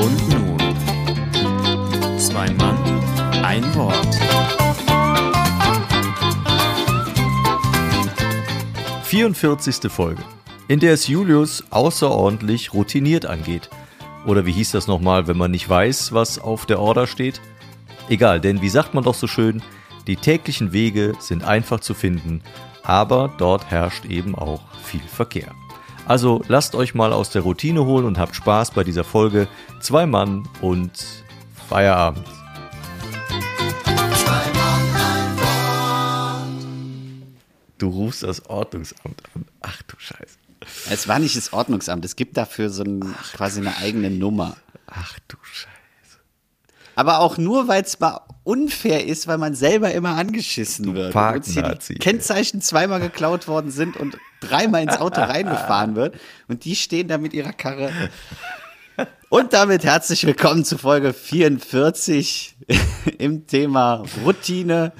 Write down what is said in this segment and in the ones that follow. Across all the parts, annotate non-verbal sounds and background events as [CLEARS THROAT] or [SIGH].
Und nun, zwei Mann, ein Wort. 44. Folge, in der es Julius außerordentlich routiniert angeht. Oder wie hieß das nochmal, wenn man nicht weiß, was auf der Order steht? Egal, denn wie sagt man doch so schön, die täglichen Wege sind einfach zu finden, aber dort herrscht eben auch viel Verkehr. Also lasst euch mal aus der Routine holen und habt Spaß bei dieser Folge. Zwei Mann und Feierabend. Du rufst das Ordnungsamt an. Ach du Scheiße. Es war nicht das Ordnungsamt, es gibt dafür so ein, quasi eine eigene Nummer. Ach du Scheiße. Aber auch nur, weil es mal unfair ist, weil man selber immer angeschissen wird. Uns hier Parknazi, die. Kennzeichen zweimal geklaut worden sind und dreimal ins Auto [LAUGHS] reingefahren wird. Und die stehen da mit ihrer Karre. Und damit herzlich willkommen zu Folge 44 [LAUGHS] im Thema Routine.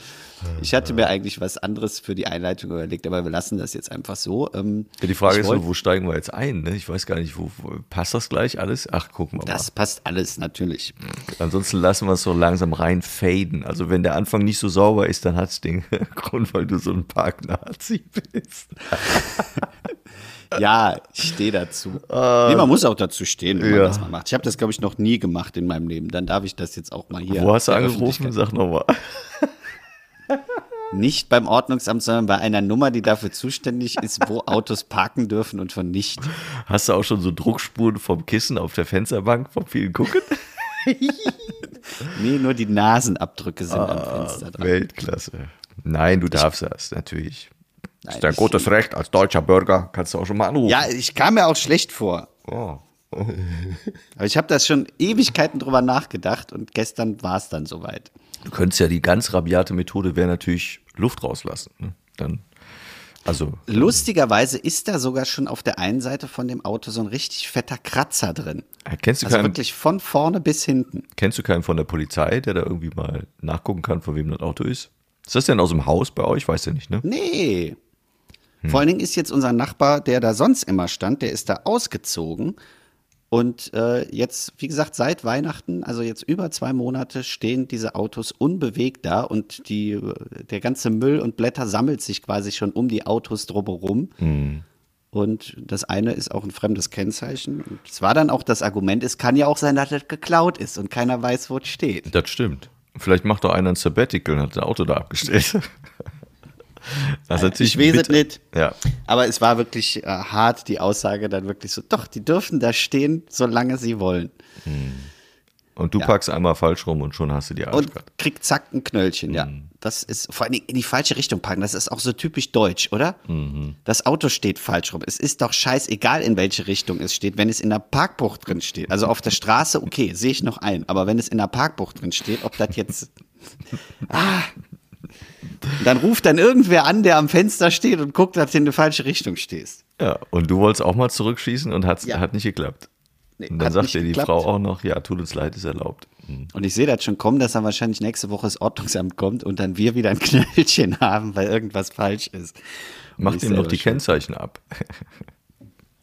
Ich hatte mir eigentlich was anderes für die Einleitung überlegt, aber wir lassen das jetzt einfach so. Ähm, Ja, die Frage ist wollt- nur, wo steigen wir jetzt ein? Ne? Ich weiß gar nicht, wo, wo passt das gleich alles? Ach, gucken wir Das passt alles natürlich. mal. Ansonsten lassen wir es so langsam rein faden. Also wenn der Anfang nicht so sauber ist, dann hat's den [LAUGHS] Grund, weil du so ein Parknazi bist. [LAUGHS] Ja, ich stehe dazu. nee, man muss auch dazu stehen, wenn ja. man das mal macht. Ich habe das, glaube ich, noch nie gemacht in meinem Leben. Dann darf ich das jetzt auch mal hier. wo hast du angerufen? Sag nochmal. Nicht beim Ordnungsamt, sondern bei einer Nummer, die dafür zuständig ist, wo [LAUGHS] Autos parken dürfen und von nicht. Hast du auch schon so Druckspuren vom Kissen auf der Fensterbank vom vielen Gucken? [LAUGHS] Nee, nur die Nasenabdrücke sind Ah, am Fenster dran. Weltklasse. Nein, du darfst das, natürlich. Nein, ist dein gutes Recht als deutscher Bürger. Kannst du auch schon mal anrufen. Ja, ich kam mir auch schlecht vor. Oh. Aber ich habe das schon Ewigkeiten drüber nachgedacht und gestern war es dann soweit. Du könntest ja die ganz rabiate Methode wäre natürlich Luft rauslassen. Ne? Dann, also Lustigerweise ist da sogar schon auf der einen Seite von dem Auto so ein richtig fetter Kratzer drin. äh, kennst du Also keinen, wirklich von vorne bis hinten. kennst du keinen von der Polizei, der da irgendwie mal nachgucken kann, von wem das Auto ist? Ist das denn aus dem Haus bei euch? Weißt du nicht, ne? Nee. Vor allen Dingen ist jetzt unser Nachbar, der da sonst immer stand, der ist da ausgezogen. Und äh, jetzt, wie gesagt, seit Weihnachten, also jetzt über zwei Monate, stehen diese Autos unbewegt da und die, äh, der ganze Müll und Blätter sammelt sich quasi schon um die Autos drumherum. Und das eine ist auch ein fremdes Kennzeichen. Und es war dann auch das Argument, es kann ja auch sein, dass das geklaut ist und keiner weiß, wo es steht. Das stimmt. Vielleicht macht doch einer ein Sabbatical und hat das Auto da abgestellt. [LAUGHS] Das ist natürlich Ich weiß es bitter. nicht. Ja. Aber es war wirklich äh, hart, die Aussage dann wirklich so, doch, die dürfen da stehen, solange sie wollen. Und du packst einmal falsch rum und schon hast du die Und Arschkarte. kriegt zack ein Knöllchen, ja. Das ist vor Dingen in die falsche Richtung packen. Das ist auch so typisch deutsch, oder? Das Auto steht falsch rum. Es ist doch scheißegal, in welche Richtung es steht, wenn es in der Parkbucht drin steht. Also auf der Straße, okay, sehe ich noch ein. Aber wenn es in der Parkbucht drin steht, ob das jetzt. [LAUGHS] ah. Dann ruft dann irgendwer an, der am Fenster steht und guckt, dass du in die falsche Richtung stehst. Ja, und du wolltest auch mal zurückschießen und hat's, Ja. hat nicht geklappt. Nee, und dann sagt dir die geklappt. Frau auch noch, ja, tut uns leid, ist erlaubt. Hm. Und ich sehe das schon kommen, dass dann wahrscheinlich nächste Woche das Ordnungsamt kommt und dann wir wieder ein [LAUGHS] Knöllchen haben, weil irgendwas falsch ist. Und Mach dem doch selber die schon. Kennzeichen ab. [LAUGHS]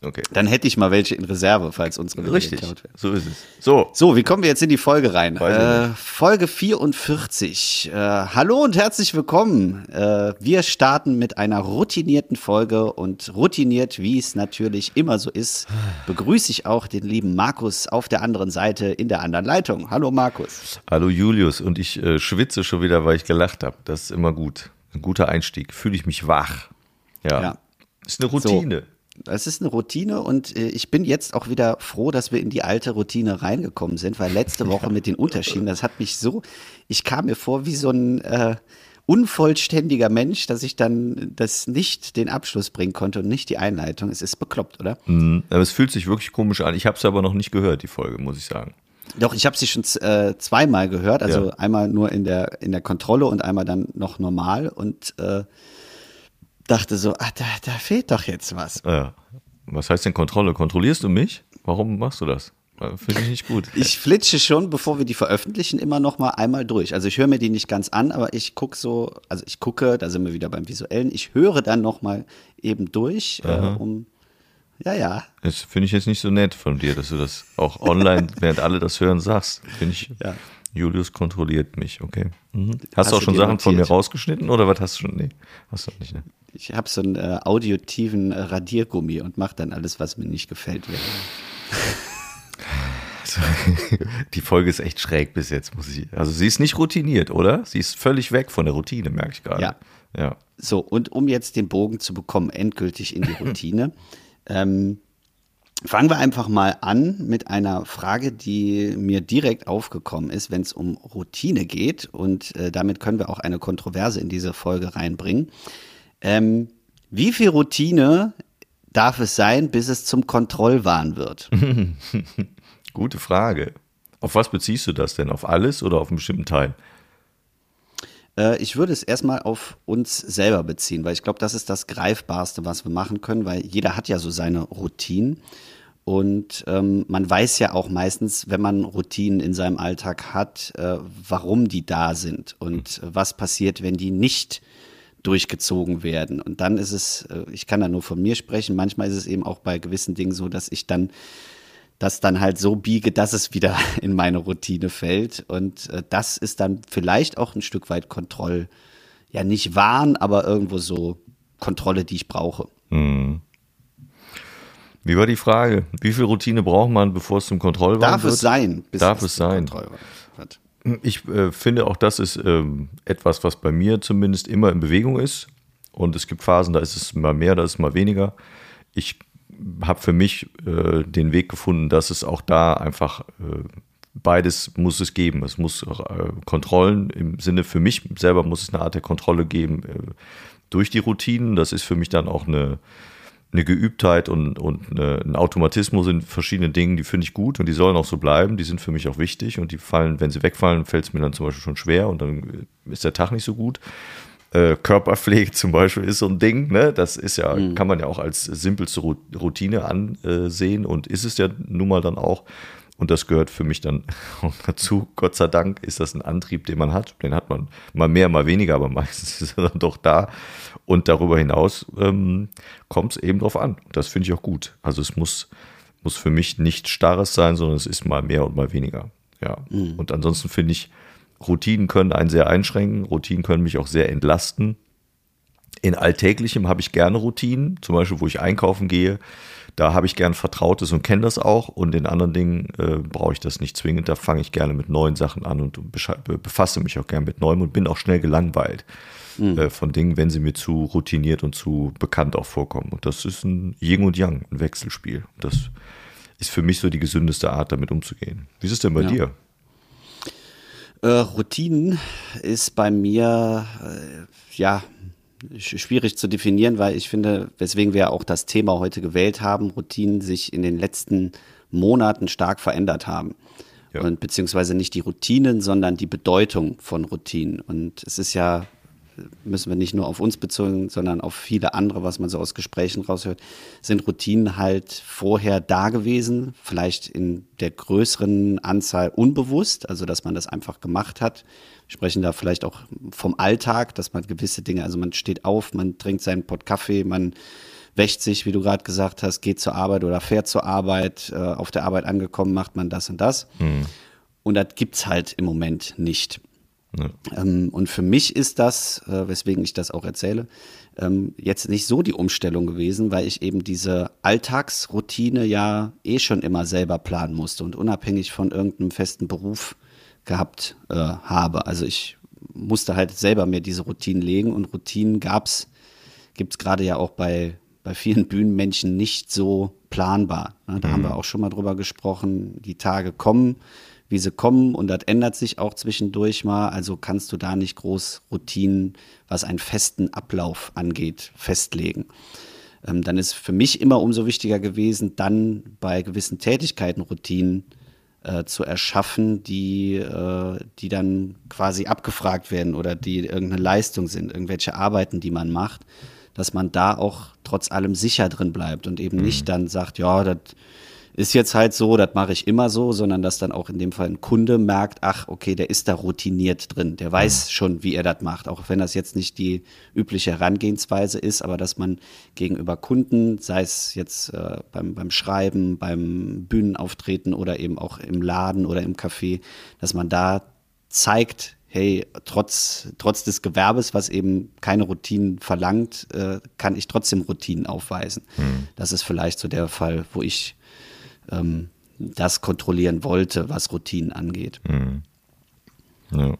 okay. Dann hätte ich mal welche in Reserve, falls unsere wieder Richtig, geklaut werden. so ist es. So, So, wie kommen wir jetzt in die Folge rein? Äh, Folge 44. Äh, hallo und herzlich willkommen. Äh, wir starten mit einer routinierten Folge und routiniert, wie es natürlich immer so ist, begrüße ich auch den lieben Markus auf der anderen Seite in der anderen Leitung. Hallo Markus. hallo Julius und ich äh, schwitze schon wieder, weil ich gelacht habe. Das ist immer gut. Ein guter Einstieg. Fühle ich mich wach. Ja. Ja. Ist eine Routine. Es ist eine Routine und äh, ich bin jetzt auch wieder froh, dass wir in die alte Routine reingekommen sind, weil letzte [LAUGHS] Woche mit den Unterschieden, das hat mich so, ich kam mir vor wie so ein äh, unvollständiger Mensch, dass ich dann das nicht den Abschluss bringen konnte und nicht die Einleitung. Es ist bekloppt, oder? Mhm. Aber es fühlt sich wirklich komisch an. Ich habe es aber noch nicht gehört, die Folge, muss ich sagen. Doch, ich habe sie schon äh, zweimal gehört, also Ja. einmal nur in der, in der Kontrolle und einmal dann noch normal und äh, dachte so, ah, da, da fehlt doch jetzt was. Ja. Was heißt denn Kontrolle? Kontrollierst du mich? Warum machst du das? Äh, Finde ich nicht gut. Ich flitsche schon, bevor wir die veröffentlichen, immer noch mal einmal durch. Also ich höre mir die nicht ganz an, aber ich gucke so, also ich gucke, da sind wir wieder beim Visuellen, ich höre dann noch mal eben durch, äh, um Ja, ja. Das finde ich jetzt nicht so nett von dir, dass du das auch online, [LAUGHS] während alle das hören, sagst. Finde ich. Ja. Julius kontrolliert mich, okay. Mhm. Hast, Hast du auch schon Sachen von mir notiert? rausgeschnitten oder was hast du schon? Nee, hast du nicht, ne? Ich habe so einen äh, audiotiven äh, Radiergummi und mache dann alles, was mir nicht gefällt. [LAUGHS] Die Folge ist echt schräg bis jetzt, muss ich. Also sie ist nicht routiniert, oder? Sie ist völlig weg von der Routine, merke ich gerade. Ja. Ja. So, und um jetzt den Bogen zu bekommen, endgültig in die Routine, [LAUGHS] ähm, fangen wir einfach mal an mit einer Frage, die mir direkt aufgekommen ist, wenn es um Routine geht. Und äh, damit können wir auch eine Kontroverse in diese Folge reinbringen. Ähm, wie viel Routine darf es sein, bis es zum Kontrollwahn wird? [LAUGHS] Gute Frage. Auf was beziehst du das denn? Auf alles oder auf einen bestimmten Teil? Äh, Ich würde es erstmal auf uns selber beziehen, weil ich glaube, das ist das Greifbarste, was wir machen können, weil jeder hat ja so seine Routinen. Und ähm, man weiß ja auch meistens, wenn man Routinen in seinem Alltag hat, äh, warum die da sind und äh, was passiert, wenn die nicht durchgezogen werden. Und dann ist es, äh, ich kann da nur von mir sprechen, manchmal ist es eben auch bei gewissen Dingen so, dass ich dann das dann halt so biege, dass es wieder [LAUGHS] in meine Routine fällt. Und äh, das ist dann vielleicht auch ein Stück weit Kontroll, ja nicht Wahn, aber irgendwo so Kontrolle, die ich brauche. Wie war die Frage? Wie viel Routine braucht man, bevor es zum Kontrollwahn Darf wird? es sein? bis Darf zum es sein? Kontrollwahn wird. Ich äh, finde auch, das ist ähm, etwas, was bei mir zumindest immer in Bewegung ist. Und es gibt Phasen, da ist es mal mehr, da ist es mal weniger. Ich habe für mich äh, den Weg gefunden, dass es auch da einfach äh, beides muss es geben. Es muss äh, Kontrollen im Sinne für mich selber muss es eine Art der Kontrolle geben äh, durch die Routinen. Das ist für mich dann auch eine, eine Geübtheit und, und eine, ein Automatismus in verschiedenen Dingen, die finde ich gut und die sollen auch so bleiben. Die sind für mich auch wichtig und die fallen, wenn sie wegfallen, fällt es mir dann zum Beispiel schon schwer und dann ist der Tag nicht so gut. Äh, Körperpflege zum Beispiel ist so ein Ding, ne? Das ist ja, kann man ja auch als simpelste Routine ansehen und ist es ja nun mal dann auch. Und das gehört für mich dann [LAUGHS] dazu. Gott sei Dank ist das ein Antrieb, den man hat. Den hat man mal mehr, mal weniger, aber meistens [LAUGHS] ist er dann doch da. Und darüber hinaus ähm, kommt es eben drauf an. Das finde ich auch gut. Also es muss, muss für mich nicht starres sein, sondern es ist mal mehr und mal weniger. Ja. Und ansonsten finde ich, Routinen können einen sehr einschränken. Routinen können mich auch sehr entlasten. In Alltäglichem habe ich gerne Routinen, zum Beispiel, wo ich einkaufen gehe. Da habe ich gern Vertrautes und kenne das auch. Und in anderen Dingen äh, brauche ich das nicht zwingend. Da fange ich gerne mit neuen Sachen an und befasse mich auch gern mit Neuem und bin auch schnell gelangweilt äh, von Dingen, wenn sie mir zu routiniert und zu bekannt auch vorkommen. Und das ist ein Yin und Yang, ein Wechselspiel. Das ist für mich so die gesündeste Art, damit umzugehen. Wie ist es denn bei Ja. dir? Äh, Routinen ist bei mir äh, ja sch- schwierig zu definieren, weil ich finde, weswegen wir auch das Thema heute gewählt haben, Routinen sich in den letzten Monaten stark verändert haben. Ja. Und beziehungsweise nicht die Routinen, sondern die Bedeutung von Routinen. Und es ist ja, müssen wir nicht nur auf uns bezogen, sondern auf viele andere, was man so aus Gesprächen raushört, sind Routinen halt vorher da gewesen, vielleicht in der größeren Anzahl unbewusst, also dass man das einfach gemacht hat. Wir sprechen da vielleicht auch vom Alltag, dass man gewisse Dinge, also man steht auf, man trinkt seinen Pott Kaffee, man wäscht sich, wie du gerade gesagt hast, geht zur Arbeit oder fährt zur Arbeit, äh, auf der Arbeit angekommen, macht man das und das. Und das gibt's halt im Moment nicht. Ähm, und für mich ist das, äh, weswegen ich das auch erzähle, ähm, jetzt nicht so die Umstellung gewesen, weil ich eben diese Alltagsroutine ja eh schon immer selber planen musste und unabhängig von irgendeinem festen Beruf gehabt äh, habe. Also ich musste halt selber mir diese Routinen legen und Routinen gab's, gibt's gerade ja auch bei, bei vielen Bühnenmenschen nicht so planbar. Ne? Da haben wir auch schon mal drüber gesprochen. Die Tage kommen, wie sie kommen und das ändert sich auch zwischendurch mal. Also kannst du da nicht groß Routinen, was einen festen Ablauf angeht, festlegen. Ähm, dann ist für mich immer umso wichtiger gewesen, dann bei gewissen Tätigkeiten Routinen äh, zu erschaffen, die, äh, die dann quasi abgefragt werden oder die irgendeine Leistung sind, irgendwelche Arbeiten, die man macht, dass man da auch trotz allem sicher drin bleibt und eben nicht dann sagt, ja, das ist jetzt halt so, das mache ich immer so, sondern dass dann auch in dem Fall ein Kunde merkt, ach, okay, der ist da routiniert drin, der weiß schon, wie er das macht, auch wenn das jetzt nicht die übliche Herangehensweise ist, aber dass man gegenüber Kunden, sei es jetzt äh, beim, beim Schreiben, beim Bühnenauftreten oder eben auch im Laden oder im Café, dass man da zeigt, hey, trotz, trotz des Gewerbes, was eben keine Routinen verlangt, äh, kann ich trotzdem Routinen aufweisen. Hm. Das ist vielleicht so der Fall, wo ich ähm, das kontrollieren wollte, was Routinen angeht. Hm. Ja.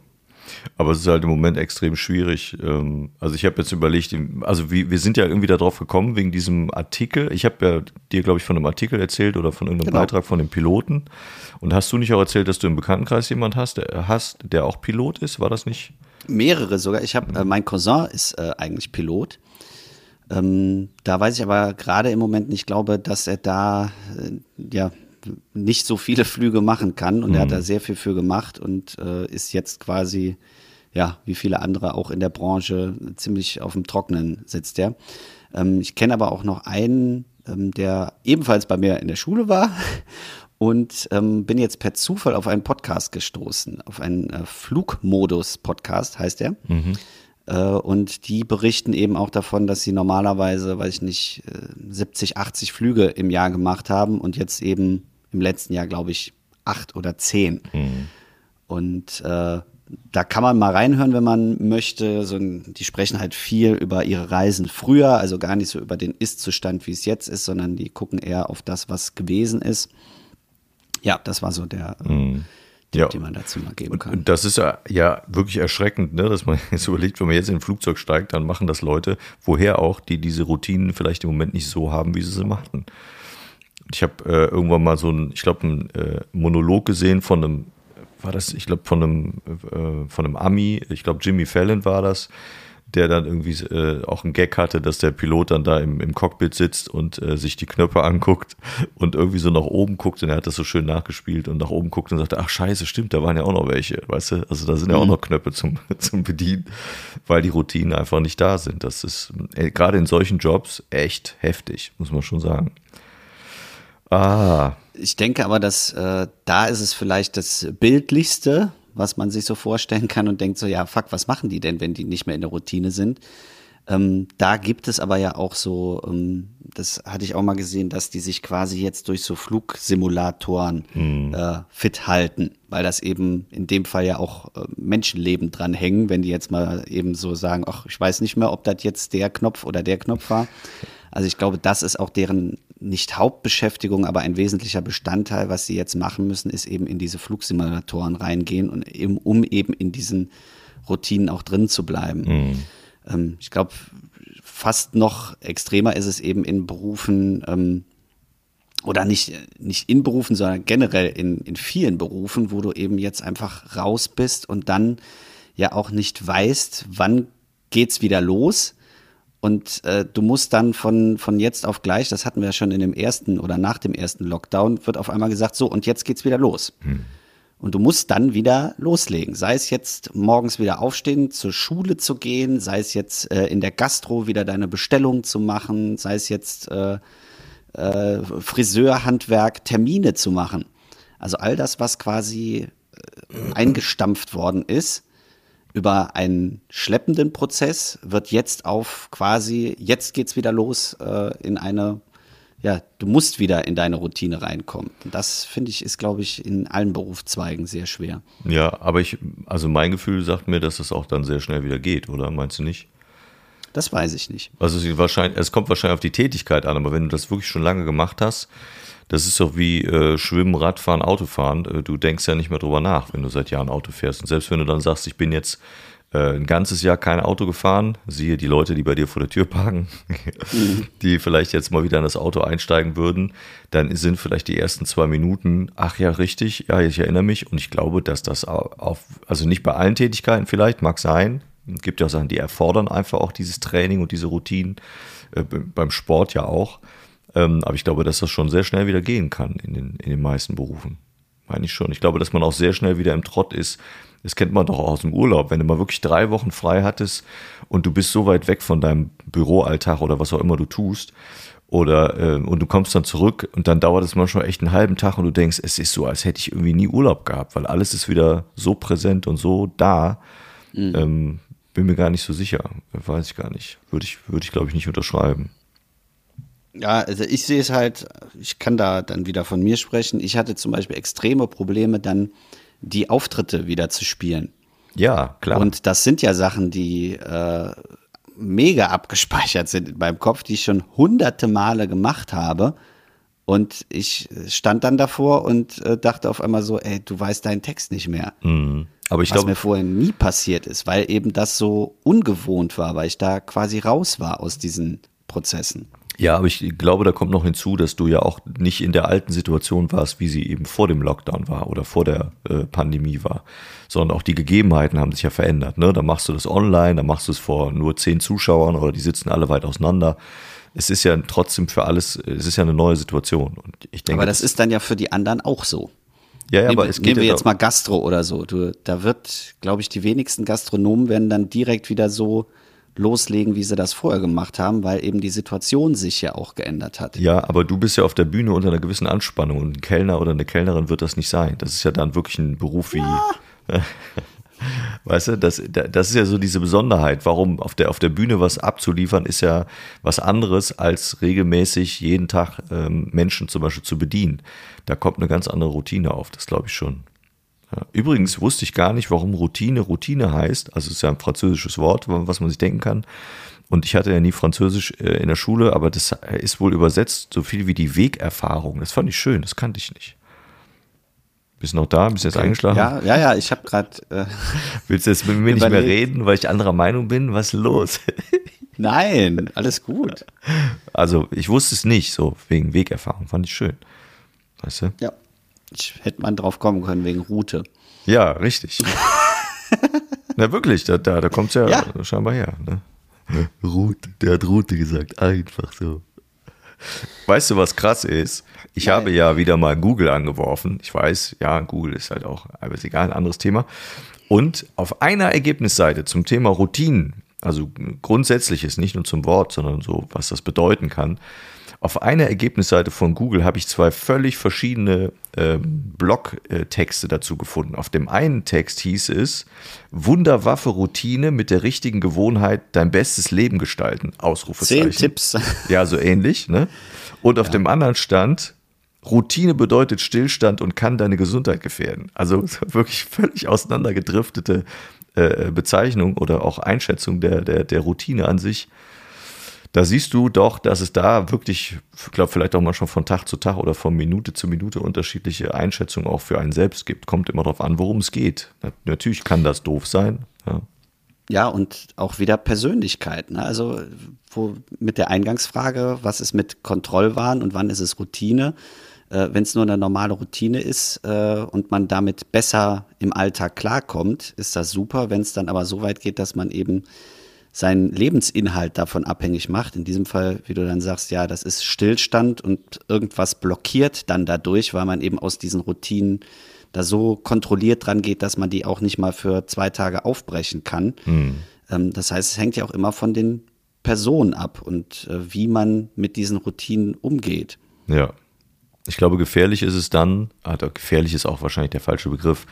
Aber es ist halt im Moment extrem schwierig. Ähm, also ich habe jetzt überlegt, also wir sind ja irgendwie darauf gekommen wegen diesem Artikel. Ich habe ja dir, glaube ich, von einem Artikel erzählt oder von irgendeinem genau. Beitrag von dem Piloten. Und hast du nicht auch erzählt, dass du im Bekanntenkreis jemand hast, der, hast, der auch Pilot ist? War das nicht? Mehrere sogar. Ich habe, äh, mein Cousin ist äh, eigentlich Pilot. Ähm, da weiß ich aber gerade im Moment nicht, glaube, dass er da äh, ja nicht so viele Flüge machen kann und mhm. er hat da sehr viel für gemacht und äh, ist jetzt quasi, ja, wie viele andere auch in der Branche, ziemlich auf dem Trocknen sitzt er. Ähm, ich kenne aber auch noch einen, ähm, der ebenfalls bei mir in der Schule war [LAUGHS] und ähm, bin jetzt per Zufall auf einen Podcast gestoßen, auf einen äh, Flugmodus-Podcast heißt er. Mhm. Äh, und die berichten eben auch davon, dass sie normalerweise, weiß ich nicht, 70, äh, 80 Flüge im Jahr gemacht haben und jetzt eben im letzten Jahr, glaube ich, acht oder zehn. Mhm. Und äh, da kann man mal reinhören, wenn man möchte. So, die sprechen halt viel über ihre Reisen früher, also gar nicht so über den Ist-Zustand, wie es jetzt ist, sondern die gucken eher auf das, was gewesen ist. Ja, das war so der, mhm. Ja. den man dazu mal geben kann. Und das ist ja, ja wirklich erschreckend, ne, dass man [LAUGHS] jetzt überlegt, wenn man jetzt in ein Flugzeug steigt, dann machen das Leute, woher auch, die diese Routinen vielleicht im Moment nicht so haben, wie sie sie machten. Ich habe äh, irgendwann mal so ein, ich glaube, ein äh, Monolog gesehen von einem, war das, ich glaube, von einem, äh, von einem Ami, ich glaube, Jimmy Fallon war das, der dann irgendwie äh, auch einen Gag hatte, dass der Pilot dann da im, im Cockpit sitzt und äh, sich die Knöpfe anguckt und irgendwie so nach oben guckt und er hat das so schön nachgespielt und nach oben guckt und sagt, ach scheiße, stimmt, da waren ja auch noch welche, weißt du, also da sind ja auch mhm. noch Knöpfe zum, [LAUGHS] zum Bedienen, weil die Routinen einfach nicht da sind. Das ist äh, gerade in solchen Jobs echt heftig, muss man schon sagen. Ah. Ich denke aber, dass äh, da ist es vielleicht das Bildlichste, was man sich so vorstellen kann und denkt so, ja, fuck, was machen die denn, wenn die nicht mehr in der Routine sind? Ähm, da gibt es aber ja auch so, ähm, das hatte ich auch mal gesehen, dass die sich quasi jetzt durch so Flugsimulatoren mhm. äh, fit halten, weil das eben in dem Fall ja auch äh, Menschenleben dran hängen, wenn die jetzt mal eben so sagen, ach, ich weiß nicht mehr, ob das jetzt der Knopf oder der Knopf war. Also ich glaube, das ist auch deren nicht Hauptbeschäftigung, aber ein wesentlicher Bestandteil, was sie jetzt machen müssen, ist eben in diese Flugsimulatoren reingehen und eben, um eben in diesen Routinen auch drin zu bleiben. Mhm. Ähm, ich glaube, fast noch extremer ist es eben in Berufen, ähm, oder nicht, nicht in Berufen, sondern generell in, in vielen Berufen, wo du eben jetzt einfach raus bist und dann ja auch nicht weißt, wann geht's wieder los und äh, du musst dann von, von jetzt auf gleich, das hatten wir ja schon in dem ersten oder nach dem ersten Lockdown, wird auf einmal gesagt, so und jetzt geht's wieder los. Hm. Und du musst dann wieder loslegen. Sei es jetzt morgens wieder aufstehen, zur Schule zu gehen, sei es jetzt äh, in der Gastro wieder deine Bestellung zu machen, sei es jetzt äh, äh, Friseurhandwerk, Termine zu machen. Also all das, was quasi äh, eingestampft worden ist, über einen schleppenden Prozess wird jetzt auf quasi, jetzt geht's wieder los äh, in eine, ja, du musst wieder in deine Routine reinkommen. Das finde ich ist, glaube ich, in allen Berufszweigen sehr schwer. Ja, aber ich, also mein Gefühl sagt mir, dass es auch dann sehr schnell wieder geht, oder meinst du nicht? Das weiß ich nicht. Also es, wahrscheinlich, es kommt wahrscheinlich auf die Tätigkeit an, aber wenn du das wirklich schon lange gemacht hast, das ist doch wie äh, Schwimmen, Radfahren, Autofahren. Äh, du denkst ja nicht mehr drüber nach, wenn du seit Jahren Auto fährst. Und selbst wenn du dann sagst, ich bin jetzt äh, ein ganzes Jahr kein Auto gefahren, siehe die Leute, die bei dir vor der Tür parken, [LAUGHS] die vielleicht jetzt mal wieder in das Auto einsteigen würden, dann sind vielleicht die ersten zwei Minuten, ach ja, richtig, ja, ich erinnere mich. Und ich glaube, dass das auf, also nicht bei allen Tätigkeiten vielleicht, mag sein. Es gibt ja auch Sachen, die erfordern einfach auch dieses Training und diese Routinen. Äh, beim Sport ja auch. Ähm, aber ich glaube, dass das schon sehr schnell wieder gehen kann in den, in den meisten Berufen. Meine ich schon. Ich glaube, dass man auch sehr schnell wieder im Trott ist. Das kennt man doch auch aus dem Urlaub. Wenn du mal wirklich drei Wochen frei hattest und du bist so weit weg von deinem Büroalltag oder was auch immer du tust Oder äh, und du kommst dann zurück und dann dauert es manchmal echt einen halben Tag und du denkst, es ist so, als hätte ich irgendwie nie Urlaub gehabt, weil alles ist wieder so präsent und so da. Mhm. Ähm, bin mir gar nicht so sicher. Weiß ich gar nicht. Würde ich, würde ich, glaube ich, nicht unterschreiben. Ja, also ich sehe es halt, ich kann da dann wieder von mir sprechen. Ich hatte zum Beispiel extreme Probleme, dann die Auftritte wieder zu spielen. Ja, klar. Und das sind ja Sachen, die äh, mega abgespeichert sind in meinem Kopf, die ich schon hunderte Male gemacht habe. Und ich stand dann davor und äh, dachte auf einmal so, ey, du weißt deinen Text nicht mehr. Mhm. Aber ich Was mir vorher nie passiert ist, weil eben das so ungewohnt war, weil ich da quasi raus war aus diesen Prozessen. Ja, aber ich glaube, da kommt noch hinzu, dass du ja auch nicht in der alten Situation warst, wie sie eben vor dem Lockdown war oder vor der äh, Pandemie war, sondern auch die Gegebenheiten haben sich ja verändert. Ne? Da machst du das online, da machst du es vor nur zehn Zuschauern oder die sitzen alle weit auseinander. Es ist ja trotzdem für alles, es ist ja eine neue Situation. Und ich denke, aber das ist dann ja für die anderen auch so. Ja, ja nehmen, aber es geht nehmen wir ja jetzt mal Gastro oder so. Du, da wird, glaube ich, die wenigsten Gastronomen werden dann direkt wieder so loslegen, wie sie das vorher gemacht haben, weil eben die Situation sich ja auch geändert hat. Ja, aber du bist ja auf der Bühne unter einer gewissen Anspannung und ein Kellner oder eine Kellnerin wird das nicht sein. Das ist ja dann wirklich ein Beruf wie. Ja. [LAUGHS] Weißt du, das, das ist ja so diese Besonderheit. Warum auf der, auf der Bühne was abzuliefern, ist ja was anderes, als regelmäßig jeden Tag ähm, Menschen zum Beispiel zu bedienen. Da kommt eine ganz andere Routine auf, das glaube ich schon. Ja. Übrigens wusste ich gar nicht, warum Routine Routine heißt. Also es ist ja ein französisches Wort, was man sich denken kann. Und ich hatte ja nie Französisch äh, in der Schule, aber das ist wohl übersetzt so viel wie die Wegerfahrung. Das fand ich schön, das kannte ich nicht. Bist du noch da? Bist du jetzt eingeschlafen? Ja, ja, ja, ich habe gerade. Äh, [LAUGHS] Willst du jetzt mit mir nicht mehr reden, weil ich anderer Meinung bin? Was ist los? [LAUGHS] Nein, alles gut. Also, ich wusste es nicht, so wegen Wegerfahrung. Fand ich schön. Weißt du? Ja. Ich hätte man drauf kommen können wegen Route. Ja, richtig. [LAUGHS] Na wirklich, da, da, da kommt es ja, ja, scheinbar her. Ne? Route, der hat Route gesagt, einfach so. Weißt du, was krass ist? Ich Nein. habe ja wieder mal Google angeworfen. Ich weiß, ja, Google ist halt auch, aber ist egal, ein anderes Thema. Und auf einer Ergebnisseite zum Thema Routinen, also grundsätzliches, nicht nur zum Wort, sondern so, was das bedeuten kann, auf einer Ergebnisseite von Google habe ich zwei völlig verschiedene äh, Blogtexte dazu gefunden. Auf dem einen Text hieß es, Wunderwaffe Routine mit der richtigen Gewohnheit dein bestes Leben gestalten. Ausrufezeichen. Zehn Tipps. Ja, so ähnlich. Ne? Und auf ja. dem anderen stand, Routine bedeutet Stillstand und kann deine Gesundheit gefährden. Also [LAUGHS] wirklich völlig auseinandergedriftete äh, Bezeichnung oder auch Einschätzung der, der, der Routine an sich da siehst du doch, dass es da wirklich, ich glaube, vielleicht auch mal schon von Tag zu Tag oder von Minute zu Minute unterschiedliche Einschätzungen auch für einen selbst gibt. Kommt immer darauf an, worum es geht. Natürlich kann das doof sein. Ja. Ja, und auch wieder Persönlichkeit. Ne? Also wo, mit der Eingangsfrage, was ist mit Kontrollwahn und wann ist es Routine? Äh, Wenn es nur eine normale Routine ist äh, und man damit besser im Alltag klarkommt, ist das super. Wenn es dann aber so weit geht, dass man eben seinen Lebensinhalt davon abhängig macht. In diesem Fall, wie du dann sagst, ja, das ist Stillstand und irgendwas blockiert dann dadurch, weil man eben aus diesen Routinen da so kontrolliert dran geht, dass man die auch nicht mal für zwei Tage aufbrechen kann. Ähm, das heißt, es hängt ja auch immer von den Personen ab und äh, wie man mit diesen Routinen umgeht. Ja. Ich glaube, gefährlich ist es dann, also gefährlich ist auch wahrscheinlich der falsche Begriff,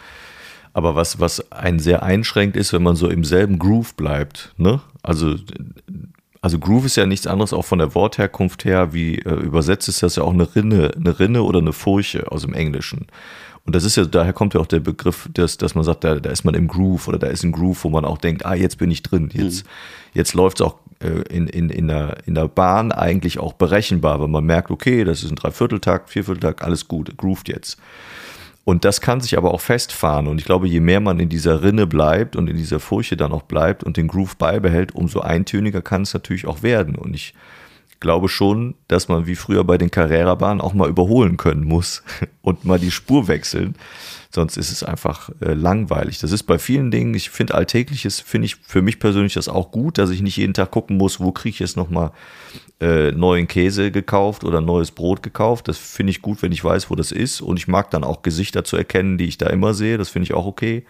aber was, was einen sehr einschränkt, ist, wenn man so im selben Groove bleibt. Ne? Also, also Groove ist ja nichts anderes, auch von der Wortherkunft her, wie äh, übersetzt ist das ja auch eine Rinne, eine Rinne oder eine Furche aus dem Englischen. Und das ist ja, daher kommt ja auch der Begriff, dass, dass man sagt, da, da ist man im Groove oder da ist ein Groove, wo man auch denkt, ah, jetzt bin ich drin, jetzt, mhm. jetzt läuft es auch äh, in, in, in, der, in der Bahn eigentlich auch berechenbar, weil man merkt, okay, das ist ein Dreivierteltakt, Viervierteltakt, alles gut, grooved jetzt. Und das kann sich aber auch festfahren. Und ich glaube, je mehr man in dieser Rinne bleibt und in dieser Furche dann auch bleibt und den Groove beibehält, umso eintöniger kann es natürlich auch werden. Und ich glaube schon, dass man wie früher bei den Carrera-Bahnen auch mal überholen können muss [LAUGHS] und mal die Spur wechseln. Sonst ist es einfach äh, langweilig. Das ist bei vielen Dingen, ich finde alltägliches, finde ich für mich persönlich das auch gut, dass ich nicht jeden Tag gucken muss, wo kriege ich jetzt nochmal äh, neuen Käse gekauft oder neues Brot gekauft. Das finde ich gut, wenn ich weiß, wo das ist. Und ich mag dann auch Gesichter zu erkennen, die ich da immer sehe. Das finde ich auch okay.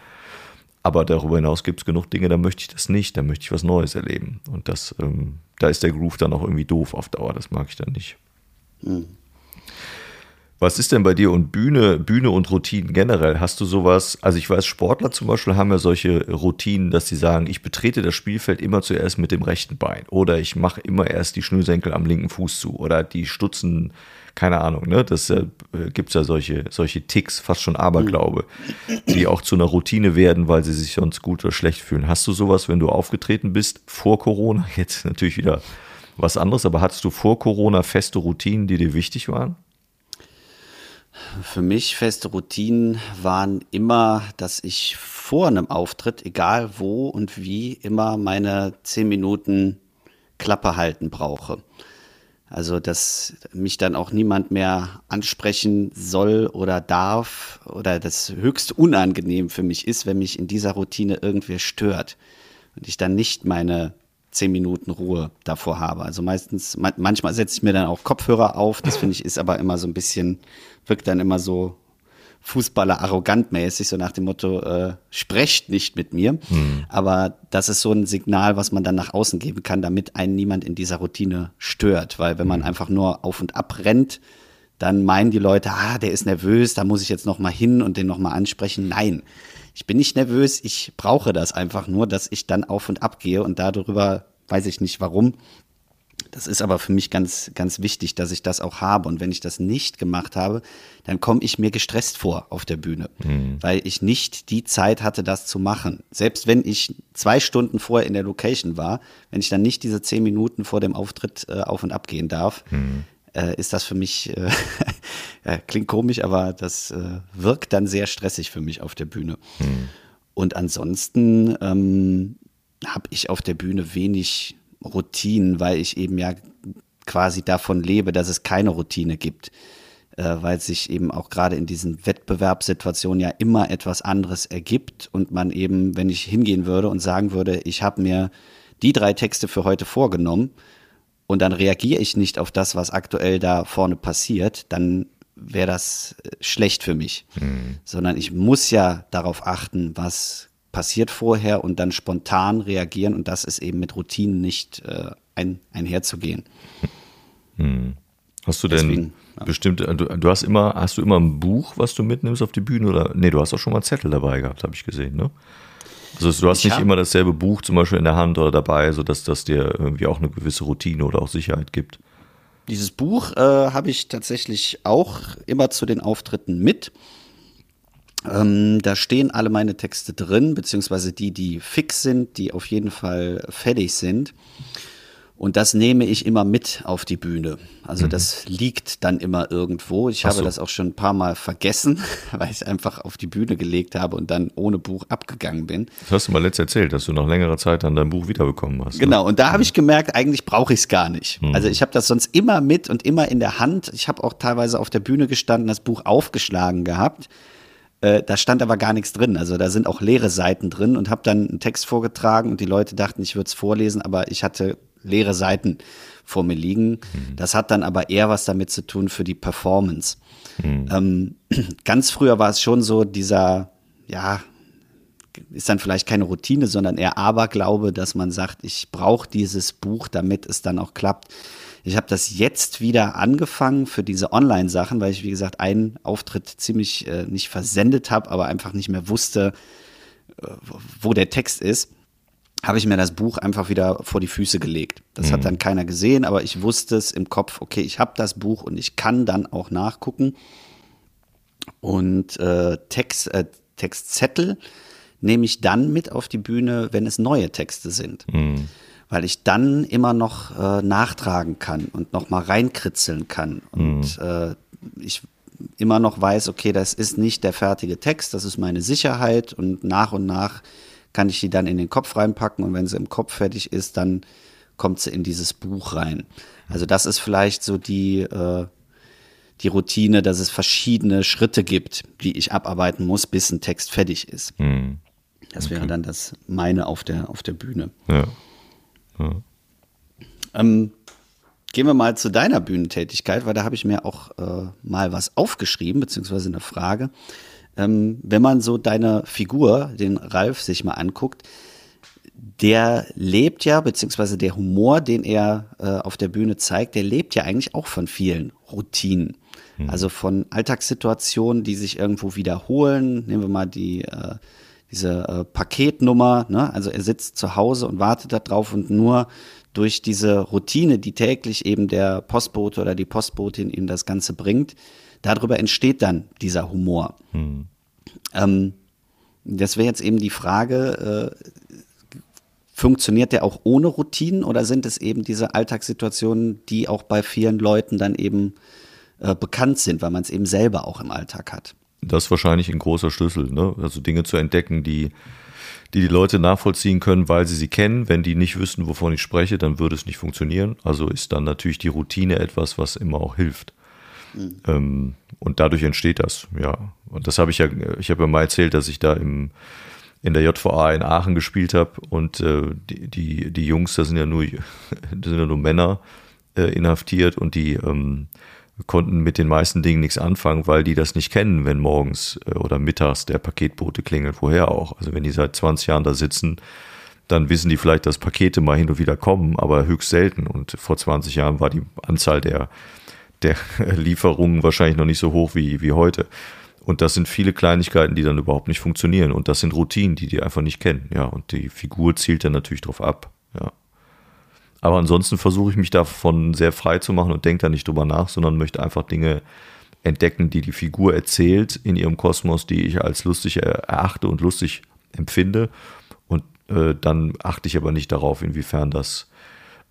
Aber darüber hinaus gibt es genug Dinge, da möchte ich das nicht, da möchte ich was Neues erleben. Und das, ähm, da ist der Groove dann auch irgendwie doof auf Dauer, das mag ich dann nicht. Hm. Was ist denn bei dir und Bühne, Bühne und Routinen generell? Hast du sowas? Also ich weiß, Sportler zum Beispiel haben ja solche Routinen, dass sie sagen, ich betrete das Spielfeld immer zuerst mit dem rechten Bein oder ich mache immer erst die Schnürsenkel am linken Fuß zu oder die Stutzen, keine Ahnung, ne? Das äh, gibt es ja solche, solche Ticks, fast schon Aberglaube, die auch zu einer Routine werden, weil sie sich sonst gut oder schlecht fühlen. Hast du sowas, wenn du aufgetreten bist vor Corona? [LAUGHS] Jetzt natürlich wieder was anderes, aber hattest du vor Corona feste Routinen, die dir wichtig waren? Für mich feste Routinen waren immer, dass ich vor einem Auftritt, egal wo und wie, immer meine zehn Minuten Klappe halten brauche. Also, dass mich dann auch niemand mehr ansprechen soll oder darf oder das höchst unangenehm für mich ist, wenn mich in dieser Routine irgendwer stört und ich dann nicht meine zehn Minuten Ruhe davor habe. Also meistens, manchmal setze ich mir dann auch Kopfhörer auf. Das finde ich ist aber immer so ein bisschen, wirkt dann immer so Fußballer arrogant mäßig, so nach dem Motto, äh, sprecht nicht mit mir. Mhm. Aber das ist so ein Signal, was man dann nach außen geben kann, damit einen niemand in dieser Routine stört. Weil wenn man mhm. einfach nur auf und ab rennt, dann meinen die Leute, ah, der ist nervös, da muss ich jetzt noch mal hin und den noch mal ansprechen. Nein, ich bin nicht nervös, ich brauche das einfach nur, dass ich dann auf und ab gehe und darüber weiß ich nicht warum. Das ist aber für mich ganz, ganz wichtig, dass ich das auch habe. Und wenn ich das nicht gemacht habe, dann komme ich mir gestresst vor auf der Bühne, mhm. weil ich nicht die Zeit hatte, das zu machen. Selbst wenn ich zwei Stunden vorher in der Location war, wenn ich dann nicht diese zehn Minuten vor dem Auftritt äh, auf und ab gehen darf, mhm äh, ist das für mich, äh, [LAUGHS] klingt komisch, aber das äh, wirkt dann sehr stressig für mich auf der Bühne. Hm. Und ansonsten ähm, habe ich auf der Bühne wenig Routinen, weil ich eben ja quasi davon lebe, dass es keine Routine gibt. Äh, weil sich eben auch gerade in diesen Wettbewerbssituationen ja immer etwas anderes ergibt und man eben, wenn ich hingehen würde und sagen würde, ich habe mir die drei Texte für heute vorgenommen, und dann reagiere ich nicht auf das, was aktuell da vorne passiert, dann wäre das äh, schlecht für mich. Mhm. Sondern ich muss ja darauf achten, was passiert vorher und dann spontan reagieren und das ist eben mit Routinen nicht äh, ein, einherzugehen. Mhm. Hast du denn Deswegen, ja. bestimmt, du, du, hast immer, hast du immer ein Buch, was du mitnimmst auf die Bühne oder? Nee, du hast auch schon mal Zettel dabei gehabt, habe ich gesehen, ne? Also du hast nicht immer dasselbe Buch zum Beispiel in der Hand oder dabei, sodass das dir irgendwie auch eine gewisse Routine oder auch Sicherheit gibt. Dieses Buch äh, habe ich tatsächlich auch immer zu den Auftritten mit. Ähm, da stehen alle meine Texte drin, beziehungsweise die, die fix sind, die auf jeden Fall fertig sind. Und das nehme ich immer mit auf die Bühne. Also mhm. das liegt dann immer irgendwo. Ich Ach habe so. das auch schon ein paar Mal vergessen, [LAUGHS] weil ich es einfach auf die Bühne gelegt habe und dann ohne Buch abgegangen bin. Das hast du mal letzt erzählt, dass du nach längerer Zeit dann dein Buch wiederbekommen hast. Ne? Genau, ne? und da habe ich gemerkt, eigentlich brauche ich es gar nicht. Mhm. Also ich habe das sonst immer mit und immer in der Hand. Ich habe auch teilweise auf der Bühne gestanden, das Buch aufgeschlagen gehabt. Äh, da stand aber gar nichts drin. Also da sind auch leere Seiten drin und habe dann einen Text vorgetragen und die Leute dachten, ich würde es vorlesen, aber ich hatte leere Seiten vor mir liegen. Mhm. Das hat dann aber eher was damit zu tun für die Performance. Mhm. Ähm, [CLEARS THROAT] ganz früher war es schon so, dieser, ja, ist dann vielleicht keine Routine, sondern eher Aberglaube, dass man sagt, ich brauche dieses Buch, damit es dann auch klappt. Ich habe das jetzt wieder angefangen für diese Online-Sachen, weil ich, wie gesagt, einen Auftritt ziemlich äh, nicht versendet habe, aber einfach nicht mehr wusste, äh, wo der Text ist habe ich mir das Buch einfach wieder vor die Füße gelegt. Das mhm. hat dann keiner gesehen, aber ich wusste es im Kopf, okay, ich habe das Buch und ich kann dann auch nachgucken. Und äh, Text, äh, Textzettel nehme ich dann mit auf die Bühne, wenn es neue Texte sind. Mhm. Weil ich dann immer noch äh, nachtragen kann und noch mal reinkritzeln kann. Und mhm. äh, ich immer noch weiß, okay, das ist nicht der fertige Text, das ist meine Sicherheit und nach und nach kann ich die dann in den Kopf reinpacken und wenn sie im Kopf fertig ist, dann kommt sie in dieses Buch rein. Also das ist vielleicht so die, äh, die Routine, dass es verschiedene Schritte gibt, die ich abarbeiten muss, bis ein Text fertig ist. Mhm. Das okay. wäre dann das meine auf der, auf der Bühne. Ja. Ähm, gehen wir mal zu deiner Bühnentätigkeit, weil da habe ich mir auch äh, mal was aufgeschrieben, beziehungsweise eine Frage ähm, wenn man so deine Figur, den Ralf, sich mal anguckt, der lebt ja, beziehungsweise der Humor, den er äh, auf der Bühne zeigt, der lebt ja eigentlich auch von vielen Routinen. Mhm. Also von Alltagssituationen, die sich irgendwo wiederholen. Nehmen wir mal die, äh, diese äh, Paketnummer. Ne? Also er sitzt zu Hause und wartet darauf und nur durch diese Routine, die täglich eben der Postbote oder die Postbotin ihm das Ganze bringt, darüber entsteht dann dieser Humor. Mhm. Ähm, das wäre jetzt eben die Frage, äh, funktioniert der auch ohne Routinen oder sind es eben diese Alltagssituationen, die auch bei vielen Leuten dann eben äh, bekannt sind, weil man es eben selber auch im Alltag hat? Das ist wahrscheinlich ein großer Schlüssel, ne? also Dinge zu entdecken, die, die die Leute nachvollziehen können, weil sie sie kennen. Wenn die nicht wüssten, wovon ich spreche, dann würde es nicht funktionieren. Also ist dann natürlich die Routine etwas, was immer auch hilft. Mhm. Ähm, und dadurch entsteht das, ja. Und das habe ich ja, ich habe ja mal erzählt, dass ich da im in der JVA in Aachen gespielt habe und äh, die, die, die Jungs, da sind ja nur, [LAUGHS] sind ja nur Männer äh, inhaftiert und die ähm, konnten mit den meisten Dingen nichts anfangen, weil die das nicht kennen, wenn morgens äh, oder mittags der Paketbote klingelt, woher auch. Also wenn die seit 20 Jahren da sitzen, dann wissen die vielleicht, dass Pakete mal hin und wieder kommen, aber höchst selten. Und vor 20 Jahren war die Anzahl der, der [LAUGHS] Lieferungen wahrscheinlich noch nicht so hoch wie, wie heute. Und das sind viele Kleinigkeiten, die dann überhaupt nicht funktionieren. Und das sind Routinen, die die einfach nicht kennen. Ja, und die Figur zielt dann natürlich drauf ab. Ja. Aber ansonsten versuche ich mich davon sehr frei zu machen und denke da nicht drüber nach, sondern möchte einfach Dinge entdecken, die die Figur erzählt in ihrem Kosmos, die ich als lustig erachte und lustig empfinde. Und äh, dann achte ich aber nicht darauf, inwiefern das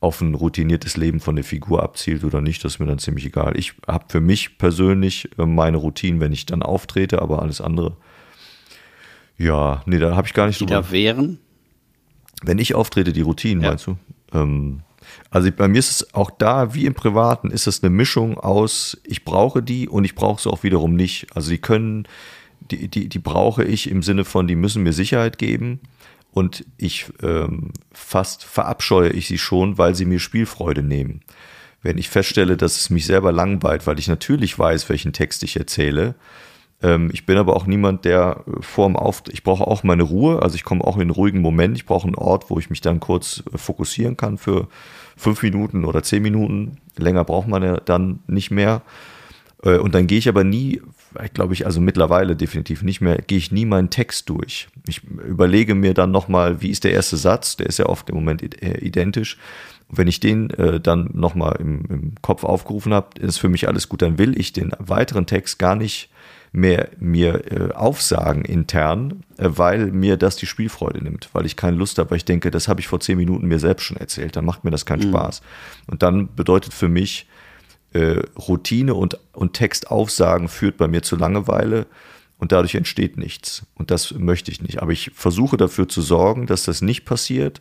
auf ein routiniertes Leben von der Figur abzielt oder nicht, das ist mir dann ziemlich egal. Ich habe für mich persönlich äh, meine Routine, wenn ich dann auftrete, aber alles andere, ja, nee, da habe ich gar nicht Die drüber. da wären? Wenn ich auftrete, die Routinen, ja. meinst du? Ähm, also bei mir ist es auch da, wie im Privaten, ist es eine Mischung aus, ich brauche die und ich brauche sie auch wiederum nicht. Also die können, die, die, die brauche ich im Sinne von, die müssen mir Sicherheit geben und ich ähm, fast verabscheue ich sie schon, weil sie mir Spielfreude nehmen. Wenn ich feststelle, dass es mich selber langweilt, weil ich natürlich weiß, welchen Text ich erzähle, ich bin aber auch niemand, der äh, vorm Auftritt, ich brauche auch meine Ruhe, also ich komme auch in einen ruhigen Moment, ich brauche einen Ort, wo ich mich dann kurz äh, fokussieren kann für fünf Minuten oder zehn Minuten. Länger braucht man ja dann nicht mehr. Äh, und dann gehe ich aber nie, glaube ich, also mittlerweile definitiv nicht mehr, gehe ich nie meinen Text durch. Ich überlege mir dann nochmal, wie ist der erste Satz, der ist ja oft im Moment identisch. Wenn ich den äh, dann nochmal im, im Kopf aufgerufen habe, ist für mich alles gut, dann will ich den weiteren Text gar nicht mehr mir äh, aufsagen intern, äh, weil mir das die Spielfreude nimmt, weil ich keine Lust habe, weil ich denke, das habe ich vor zehn Minuten mir selbst schon erzählt, dann macht mir das keinen mhm. Spaß. Und dann bedeutet für mich, äh, Routine und, und Textaufsagen führt bei mir zu Langeweile und dadurch entsteht nichts. Und das möchte ich nicht. Aber ich versuche dafür zu sorgen, dass das nicht passiert.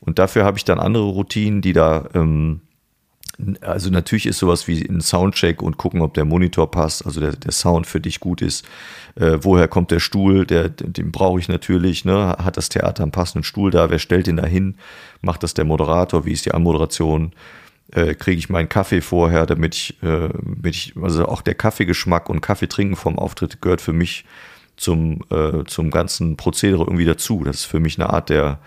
Und dafür habe ich dann andere Routinen, die da, ähm, also natürlich ist sowas wie ein Soundcheck und gucken, ob der Monitor passt, also der, der Sound für dich gut ist. Äh, woher kommt der Stuhl? Der, den brauche ich natürlich. Ne? Hat das Theater einen passenden Stuhl da? Wer stellt den da hin? Macht das der Moderator? Wie ist die Anmoderation? äh, kriege ich meinen Kaffee vorher, damit ich, äh, damit ich, also auch der Kaffeegeschmack und Kaffee trinken vom Auftritt gehört für mich zum, äh, zum ganzen Prozedere irgendwie dazu. Das ist für mich eine Art der,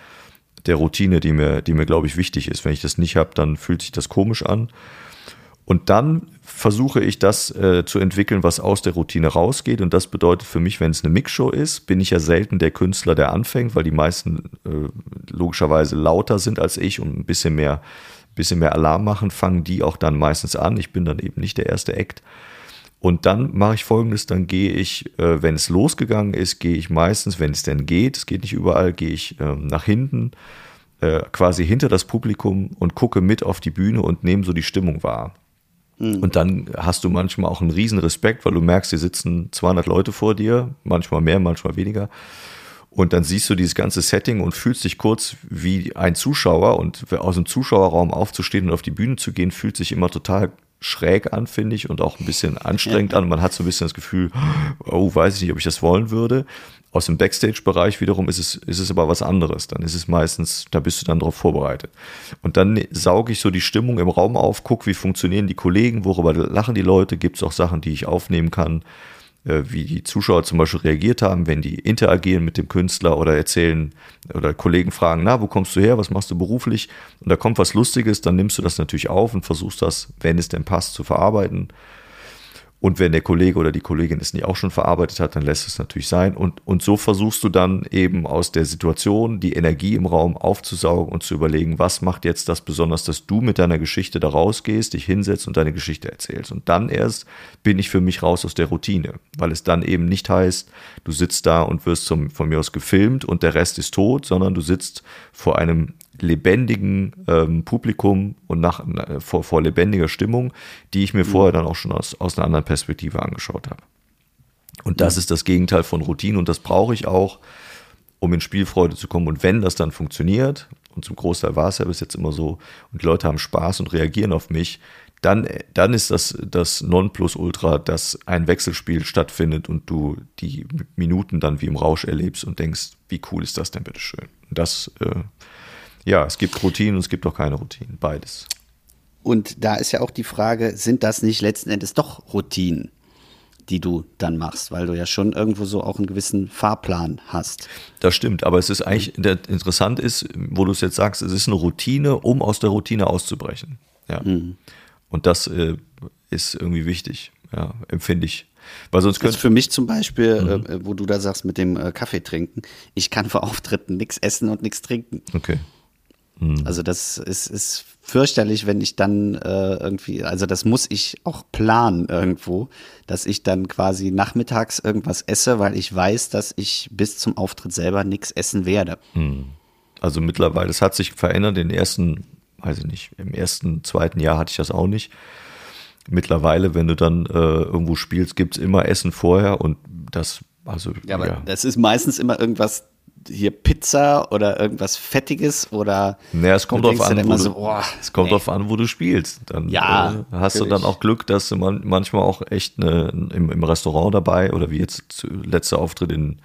der Routine, die mir, die mir, glaube ich, wichtig ist. Wenn ich das nicht habe, dann fühlt sich das komisch an. Und dann versuche ich das äh, zu entwickeln, was aus der Routine rausgeht. Und das bedeutet für mich, wenn es eine Mixshow ist, bin ich ja selten der Künstler, der anfängt, weil die meisten äh, logischerweise lauter sind als ich und ein bisschen mehr bisschen mehr Alarm machen, fangen die auch dann meistens an. Ich bin dann eben nicht der erste Act. Und dann mache ich folgendes, dann gehe ich, äh, wenn es losgegangen ist, gehe ich meistens, wenn es denn geht, es geht nicht überall, gehe ich äh, nach hinten, äh, quasi hinter das Publikum und gucke mit auf die Bühne und nehme so die Stimmung wahr. Mhm. Und dann hast du manchmal auch einen riesen Respekt, weil du merkst, hier sitzen 200 Leute vor dir, manchmal mehr, manchmal weniger. Und dann siehst du dieses ganze Setting und fühlst dich kurz wie ein Zuschauer und aus dem Zuschauerraum aufzustehen und auf die Bühne zu gehen, fühlt sich immer total schräg an, finde ich, und auch ein bisschen anstrengend an. Man hat so ein bisschen das Gefühl, oh, weiß ich nicht, ob ich das wollen würde. Aus dem Backstage-Bereich wiederum ist es, ist es aber was anderes. Dann ist es meistens, da bist du dann darauf vorbereitet. Und dann sauge ich so die Stimmung im Raum auf, gucke, wie funktionieren die Kollegen, worüber lachen die Leute, gibt es auch Sachen, die ich aufnehmen kann wie die Zuschauer zum Beispiel reagiert haben, wenn die interagieren mit dem Künstler oder erzählen oder Kollegen fragen, na, wo kommst du her, was machst du beruflich? Und da kommt was Lustiges, dann nimmst du das natürlich auf und versuchst das, wenn es denn passt, zu verarbeiten. Und wenn der Kollege oder die Kollegin es nicht auch schon verarbeitet hat, dann lässt es natürlich sein. Und, und so versuchst du dann eben aus der Situation die Energie im Raum aufzusaugen und zu überlegen, was macht jetzt das besonders, dass du mit deiner Geschichte da rausgehst, dich hinsetzt und deine Geschichte erzählst. Und dann erst bin ich für mich raus aus der Routine, weil es dann eben nicht heißt, du sitzt da und wirst zum, von mir aus gefilmt und der Rest ist tot, sondern du sitzt vor einem lebendigen ähm, Publikum und nach, vor, vor lebendiger Stimmung, die ich mir mhm. vorher dann auch schon aus, aus einer anderen Perspektive angeschaut habe. Und das ja. ist das Gegenteil von Routine und das brauche ich auch, um in Spielfreude zu kommen. Und wenn das dann funktioniert, und zum Großteil war es ja bis jetzt immer so, und die Leute haben Spaß und reagieren auf mich, dann, dann ist das das Nonplusultra, dass ein Wechselspiel stattfindet und du die Minuten dann wie im Rausch erlebst und denkst, wie cool ist das denn bitteschön. Das äh, ja, es gibt Routinen und es gibt auch keine Routinen, beides. Und da ist ja auch die Frage, sind das nicht letzten Endes doch Routinen, die du dann machst, weil du ja schon irgendwo so auch einen gewissen Fahrplan hast. Das stimmt, aber es ist eigentlich, interessant ist, wo du es jetzt sagst, es ist eine Routine, um aus der Routine auszubrechen. Ja. Mhm. Und das äh, ist irgendwie wichtig, ja, empfinde ich. Weil sonst das ist für mich zum Beispiel, mhm. äh, wo du da sagst mit dem äh, Kaffee trinken, ich kann vor Auftritten nichts essen und nichts trinken. Okay. Mhm. Also das ist, ist fürchterlich, wenn ich dann äh, irgendwie, also das muss ich auch planen irgendwo, dass ich dann quasi nachmittags irgendwas esse, weil ich weiß, dass ich bis zum Auftritt selber nichts essen werde. Mhm. Also mittlerweile, es hat sich verändert. In den ersten, weiß ich nicht, im ersten, zweiten Jahr hatte ich das auch nicht. Mittlerweile, wenn du dann äh, irgendwo spielst, gibt es immer Essen vorher und das, also. Ja, aber ja. das ist meistens immer irgendwas hier Pizza oder irgendwas Fettiges oder. Naja, es kommt drauf an, wo du, so, oh, es kommt nee. drauf an, wo du spielst. Dann ja, äh, hast natürlich. du dann auch Glück, dass du man, manchmal auch echt eine, im, im Restaurant dabei oder wie jetzt letzter Auftritt in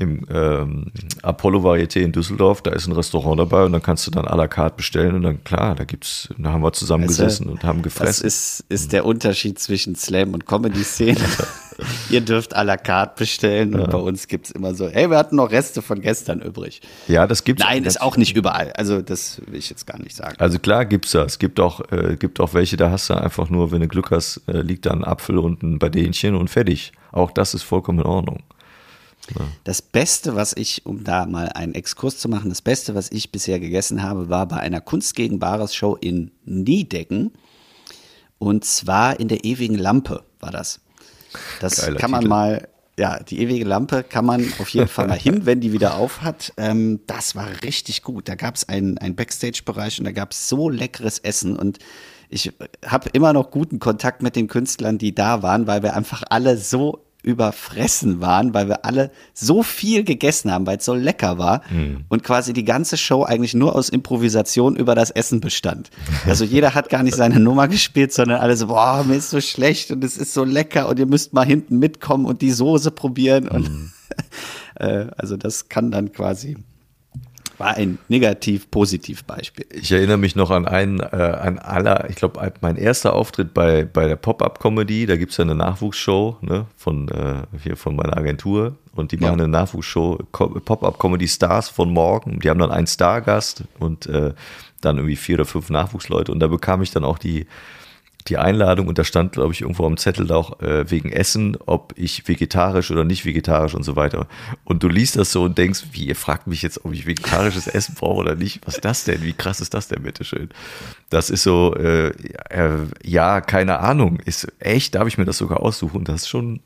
im ähm, Apollo Varieté in Düsseldorf, da ist ein Restaurant dabei und dann kannst du dann à la carte bestellen und dann klar, da gibt's, da haben wir zusammen weißt gesessen und haben gefressen. Das ist, ist der Unterschied zwischen Slam und Comedy-Szene. [LAUGHS] Ihr dürft à la carte bestellen ja. und bei uns gibt's immer so, hey, wir hatten noch Reste von gestern übrig. Ja, das gibt's. Nein, ist auch nicht überall. Also das will ich jetzt gar nicht sagen. Also klar gibt's das. Es gibt auch, äh, gibt auch welche, da hast du einfach nur, wenn du Glück hast, äh, liegt da ein Apfel und ein Badänchen und fertig. Auch das ist vollkommen in Ordnung. Das Beste, was ich, um da mal einen Exkurs zu machen, das Beste, was ich bisher gegessen habe, war bei einer Kunst gegen Bares Show in Niedecken. Und zwar in der ewigen Lampe war das. Das Geiler kann man Titel. mal, ja, die ewige Lampe kann man auf jeden Fall mal hin, wenn die wieder auf hat. Ähm, das war richtig gut. Da gab es einen, einen Backstage-Bereich und da gab es so leckeres Essen und ich habe immer noch guten Kontakt mit den Künstlern, die da waren, weil wir einfach alle so überfressen waren, weil wir alle so viel gegessen haben, weil es so lecker war mhm. und quasi die ganze Show eigentlich nur aus Improvisation über das Essen bestand. Also jeder hat gar nicht seine Nummer gespielt, sondern alle so, boah, mir ist so schlecht und es ist so lecker und ihr müsst mal hinten mitkommen und die Soße probieren und mhm. [LAUGHS] also das kann dann quasi war ein negativ-positiv-Beispiel. Ich erinnere mich noch an einen, äh, an aller, ich glaube, mein erster Auftritt bei, bei der Pop-Up-Comedy, da gibt es ja eine Nachwuchsshow ne, von, äh, hier von meiner Agentur und die machen ja. eine Nachwuchsshow, Pop-Up-Comedy Stars von morgen. Die haben dann einen Stargast und äh, dann irgendwie vier oder fünf Nachwuchsleute und da bekam ich dann auch die die Einladung und da stand, glaube ich, irgendwo am Zettel da auch äh, wegen Essen, ob ich vegetarisch oder nicht vegetarisch und so weiter. Und du liest das so und denkst, wie, ihr fragt mich jetzt, ob ich vegetarisches [LAUGHS] Essen brauche oder nicht. Was ist das denn? Wie krass ist das denn, bitteschön? Das ist so, äh, äh, ja, keine Ahnung. Ist echt, darf ich mir das sogar aussuchen? Das ist schon,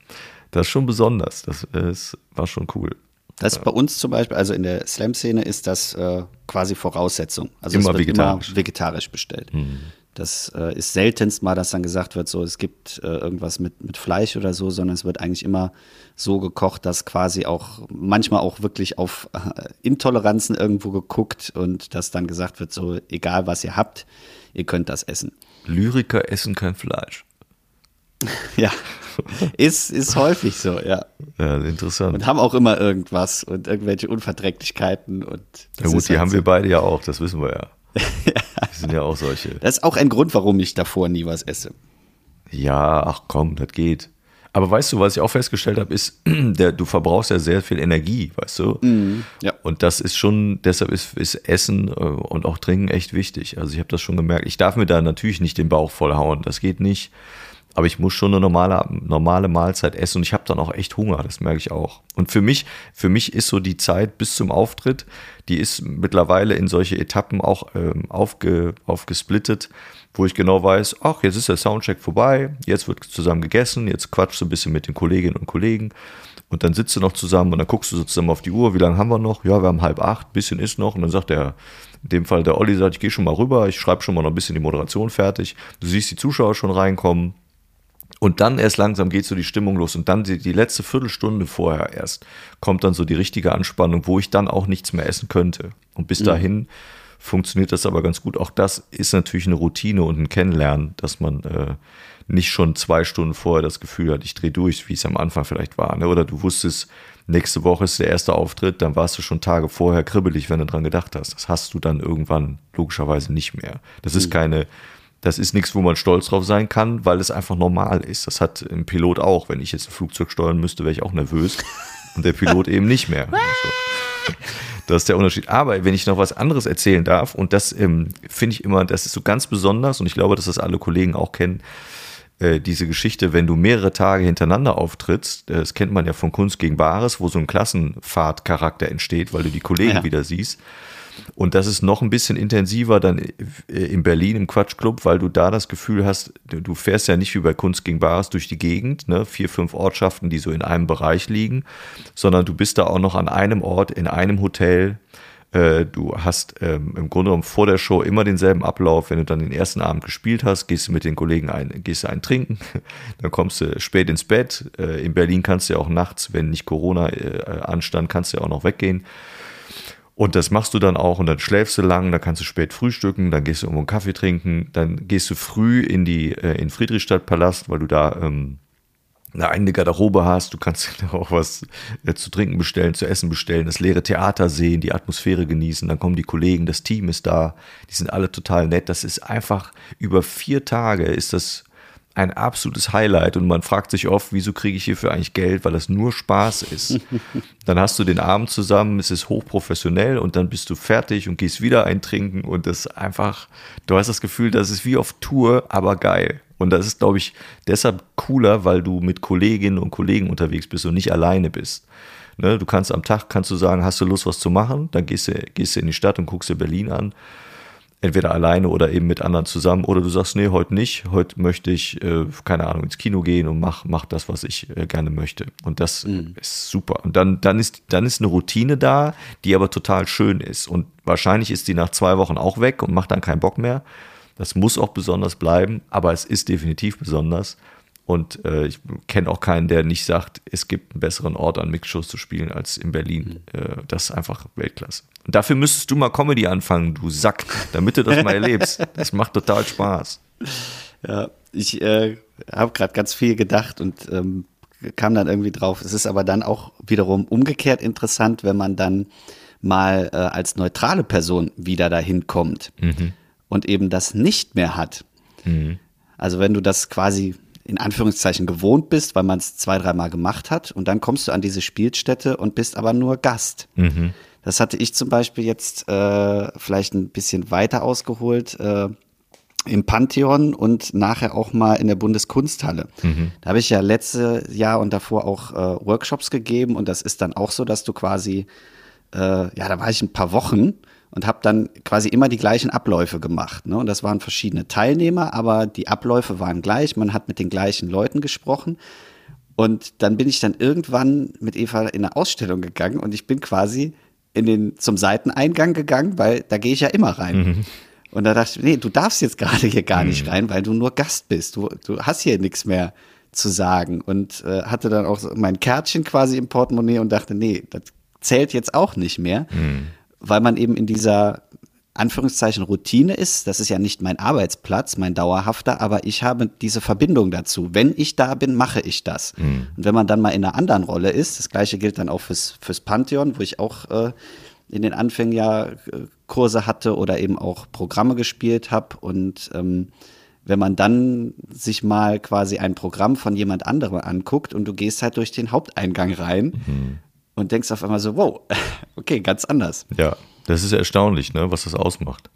das ist schon besonders. Das, das war schon cool. Das ist bei uns zum Beispiel, also in der Slam-Szene ist das äh, quasi Voraussetzung. Also immer es wird vegetarisch. immer vegetarisch bestellt. Mhm. Das äh, ist seltenst mal, dass dann gesagt wird, so es gibt äh, irgendwas mit, mit Fleisch oder so, sondern es wird eigentlich immer so gekocht, dass quasi auch manchmal auch wirklich auf äh, Intoleranzen irgendwo geguckt und dass dann gesagt wird, so egal was ihr habt, ihr könnt das essen. Lyriker essen kein Fleisch. [LAUGHS] ja, ist, ist häufig so, ja. Ja, interessant. Und haben auch immer irgendwas und irgendwelche Unverträglichkeiten und. Ja gut, die halt haben so. wir beide ja auch, das wissen wir ja. [LAUGHS] Die sind ja auch solche. Das ist auch ein Grund, warum ich davor nie was esse. Ja, ach komm, das geht. Aber weißt du, was ich auch festgestellt habe, ist, [CLEARS THROAT] der, du verbrauchst ja sehr viel Energie, weißt du? Mhm, ja. Und das ist schon, deshalb ist, ist Essen äh, und auch Trinken echt wichtig. Also ich habe das schon gemerkt. Ich darf mir da natürlich nicht den Bauch vollhauen, das geht nicht. Aber ich muss schon eine normale, normale Mahlzeit essen und ich habe dann auch echt Hunger, das merke ich auch. Und für mich, für mich ist so die Zeit bis zum Auftritt, die ist mittlerweile in solche Etappen auch ähm, aufge, aufgesplittet, wo ich genau weiß, ach, jetzt ist der Soundcheck vorbei, jetzt wird zusammen gegessen, jetzt quatschst du ein bisschen mit den Kolleginnen und Kollegen und dann sitzt du noch zusammen und dann guckst du so zusammen auf die Uhr, wie lange haben wir noch? Ja, wir haben halb acht, bisschen ist noch und dann sagt der, in dem Fall der Olli sagt, ich gehe schon mal rüber, ich schreibe schon mal noch ein bisschen die Moderation fertig. Du siehst die Zuschauer schon reinkommen, und dann erst langsam geht so die Stimmung los. Und dann die, die letzte Viertelstunde vorher erst kommt dann so die richtige Anspannung, wo ich dann auch nichts mehr essen könnte. Und bis mhm. dahin funktioniert das aber ganz gut. Auch das ist natürlich eine Routine und ein Kennenlernen, dass man äh, nicht schon zwei Stunden vorher das Gefühl hat, ich drehe durch, wie es am Anfang vielleicht war. Ne? Oder du wusstest, nächste Woche ist der erste Auftritt, dann warst du schon Tage vorher kribbelig, wenn du dran gedacht hast. Das hast du dann irgendwann logischerweise nicht mehr. Das ist mhm. keine das ist nichts, wo man stolz drauf sein kann, weil es einfach normal ist. Das hat ein Pilot auch. Wenn ich jetzt ein Flugzeug steuern müsste, wäre ich auch nervös. Und der Pilot eben nicht mehr. [LAUGHS] Also, das ist der Unterschied. Aber wenn ich noch was anderes erzählen darf, und das ähm, finde ich immer, das ist so ganz besonders, und ich glaube, dass das alle Kollegen auch kennen, äh, diese Geschichte, wenn du mehrere Tage hintereinander auftrittst, das kennt man ja von Kunst gegen Bares, wo so ein Klassenfahrtcharakter entsteht, weil du die Kollegen ja. wieder siehst. Und das ist noch ein bisschen intensiver dann äh, in Berlin im Quatschclub, weil du da das Gefühl hast, du fährst ja nicht wie bei Kunst gegen Bares durch die Gegend, ne, vier, fünf Ortschaften, die so in einem Bereich liegen, sondern du bist da auch noch an einem Ort, in einem Hotel. Äh, du hast ähm, im Grunde genommen vor der Show immer denselben Ablauf. Wenn du dann den ersten Abend gespielt hast, gehst du mit den Kollegen ein, gehst du ein trinken, [LAUGHS] dann kommst du spät ins Bett. Äh, in Berlin kannst du ja auch nachts, wenn nicht Corona anstand, kannst du ja auch noch weggehen. Und das machst du dann auch und dann schläfst du lang, dann kannst du spät frühstücken, dann gehst du irgendwo einen Kaffee trinken, dann gehst du früh in die äh, in Friedrichstadtpalast, weil du da ähm, eine eigene Garderobe hast, du kannst [LAUGHS] auch was äh, zu trinken bestellen, zu essen bestellen, das leere Theater sehen, die Atmosphäre genießen, dann kommen die Kollegen, das Team ist da, die sind alle total nett. Das ist einfach über vier Tage ist das ein absolutes Highlight und man fragt sich oft, wieso kriege ich hierfür eigentlich Geld, weil das nur Spaß ist. [LAUGHS] dann hast du den Abend zusammen, es ist hochprofessionell und dann bist du fertig und gehst wieder eintrinken und das einfach, du hast das Gefühl, das ist wie auf Tour, aber geil. Und das ist, glaube ich, deshalb cooler, weil du mit Kolleginnen und Kollegen unterwegs bist und nicht alleine bist. Ne, du kannst am Tag, kannst du sagen, hast du Lust, was zu machen? Dann gehst du, gehst du in die Stadt und guckst dir Berlin an entweder alleine oder eben mit anderen zusammen. Oder du sagst, nee, heute nicht. Heute möchte ich, äh, keine Ahnung, ins Kino gehen und mach, mach das, was ich äh, gerne möchte. Und das mhm. ist super. Und dann, dann ist, dann ist eine Routine da, die aber total schön ist. Und wahrscheinlich ist die nach zwei Wochen auch weg und macht dann keinen Bock mehr. Das muss auch besonders bleiben, aber es ist definitiv besonders. Und äh, ich kenne auch keinen, der nicht sagt, es gibt einen besseren Ort an Mixshows zu spielen als in Berlin. Mhm. Äh, das ist einfach Weltklasse. Und dafür müsstest du mal Comedy anfangen, du Sack, damit du das mal erlebst. [LAUGHS] Das macht total Spaß. Ja, ich äh, habe gerade ganz viel gedacht und ähm, kam dann irgendwie drauf. Es ist aber dann auch wiederum umgekehrt interessant, wenn man dann mal äh, als neutrale Person wieder dahin kommt mhm. und eben das nicht mehr hat. Mhm. Also wenn du das quasi in Anführungszeichen gewohnt bist, weil man es zwei, dreimal gemacht hat und dann kommst du an diese Spielstätte und bist aber nur Gast. Mhm. Das hatte ich zum Beispiel jetzt äh, vielleicht ein bisschen weiter ausgeholt äh, im Pantheon und nachher auch mal in der Bundeskunsthalle. Mhm. Da habe ich ja letztes Jahr und davor auch äh, Workshops gegeben und das ist dann auch so, dass du quasi, äh, ja, da war ich ein paar Wochen und habe dann quasi immer die gleichen Abläufe gemacht. Ne? Und das waren verschiedene Teilnehmer, aber die Abläufe waren gleich. Man hat mit den gleichen Leuten gesprochen. Und dann bin ich dann irgendwann mit Eva in eine Ausstellung gegangen und ich bin quasi in den, zum Seiteneingang gegangen, weil da gehe ich ja immer rein. Mhm. Und da dachte ich, nee, du darfst jetzt gerade hier gar nicht mhm. rein, weil du nur Gast bist. Du, du hast hier nichts mehr zu sagen. Und äh, hatte dann auch mein Kärtchen quasi im Portemonnaie und dachte, nee, das zählt jetzt auch nicht mehr. Mhm weil man eben in dieser Anführungszeichen Routine ist. Das ist ja nicht mein Arbeitsplatz, mein dauerhafter, aber ich habe diese Verbindung dazu. Wenn ich da bin, mache ich das. Mhm. Und wenn man dann mal in einer anderen Rolle ist, das gleiche gilt dann auch fürs, fürs Pantheon, wo ich auch äh, in den Anfängen ja äh, Kurse hatte oder eben auch Programme gespielt habe und ähm, wenn man dann sich mal quasi ein Programm von jemand anderem anguckt und du gehst halt durch den Haupteingang rein Mhm. Und denkst auf einmal so, wow, [LAUGHS] okay, ganz anders. Ja, das ist erstaunlich, ne, was das ausmacht.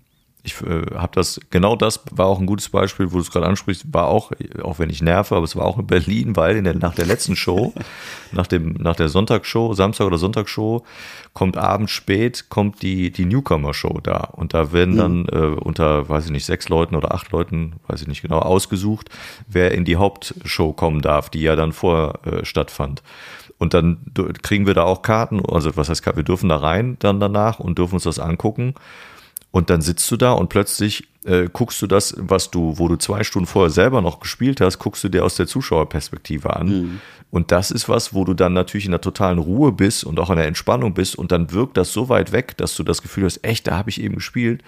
Ich äh, habe das, genau das war auch ein gutes Beispiel, wo du es gerade ansprichst, war auch, auch wenn ich nerve, aber es war auch in Berlin, weil in der, nach der letzten Show, [LAUGHS] nach, dem, nach der Sonntagsshow, Samstag- oder Sonntagsshow, kommt abends spät, kommt die, die Newcomer-Show da. Und da werden dann äh, unter, weiß ich nicht, sechs Leuten oder acht Leuten, weiß ich nicht genau, ausgesucht, wer in die Hauptshow kommen darf, die ja dann vorher äh, stattfand. Und dann kriegen wir da auch Karten, also was heißt Karten, wir dürfen da rein dann danach und dürfen uns das angucken. Und dann sitzt du da und plötzlich äh, guckst du das, was du, wo du zwei Stunden vorher selber noch gespielt hast, guckst du dir aus der Zuschauerperspektive an. Und das ist was, wo du dann natürlich in der totalen Ruhe bist und auch in der Entspannung bist und dann wirkt das so weit weg, dass du das Gefühl hast, echt, da habe ich eben gespielt.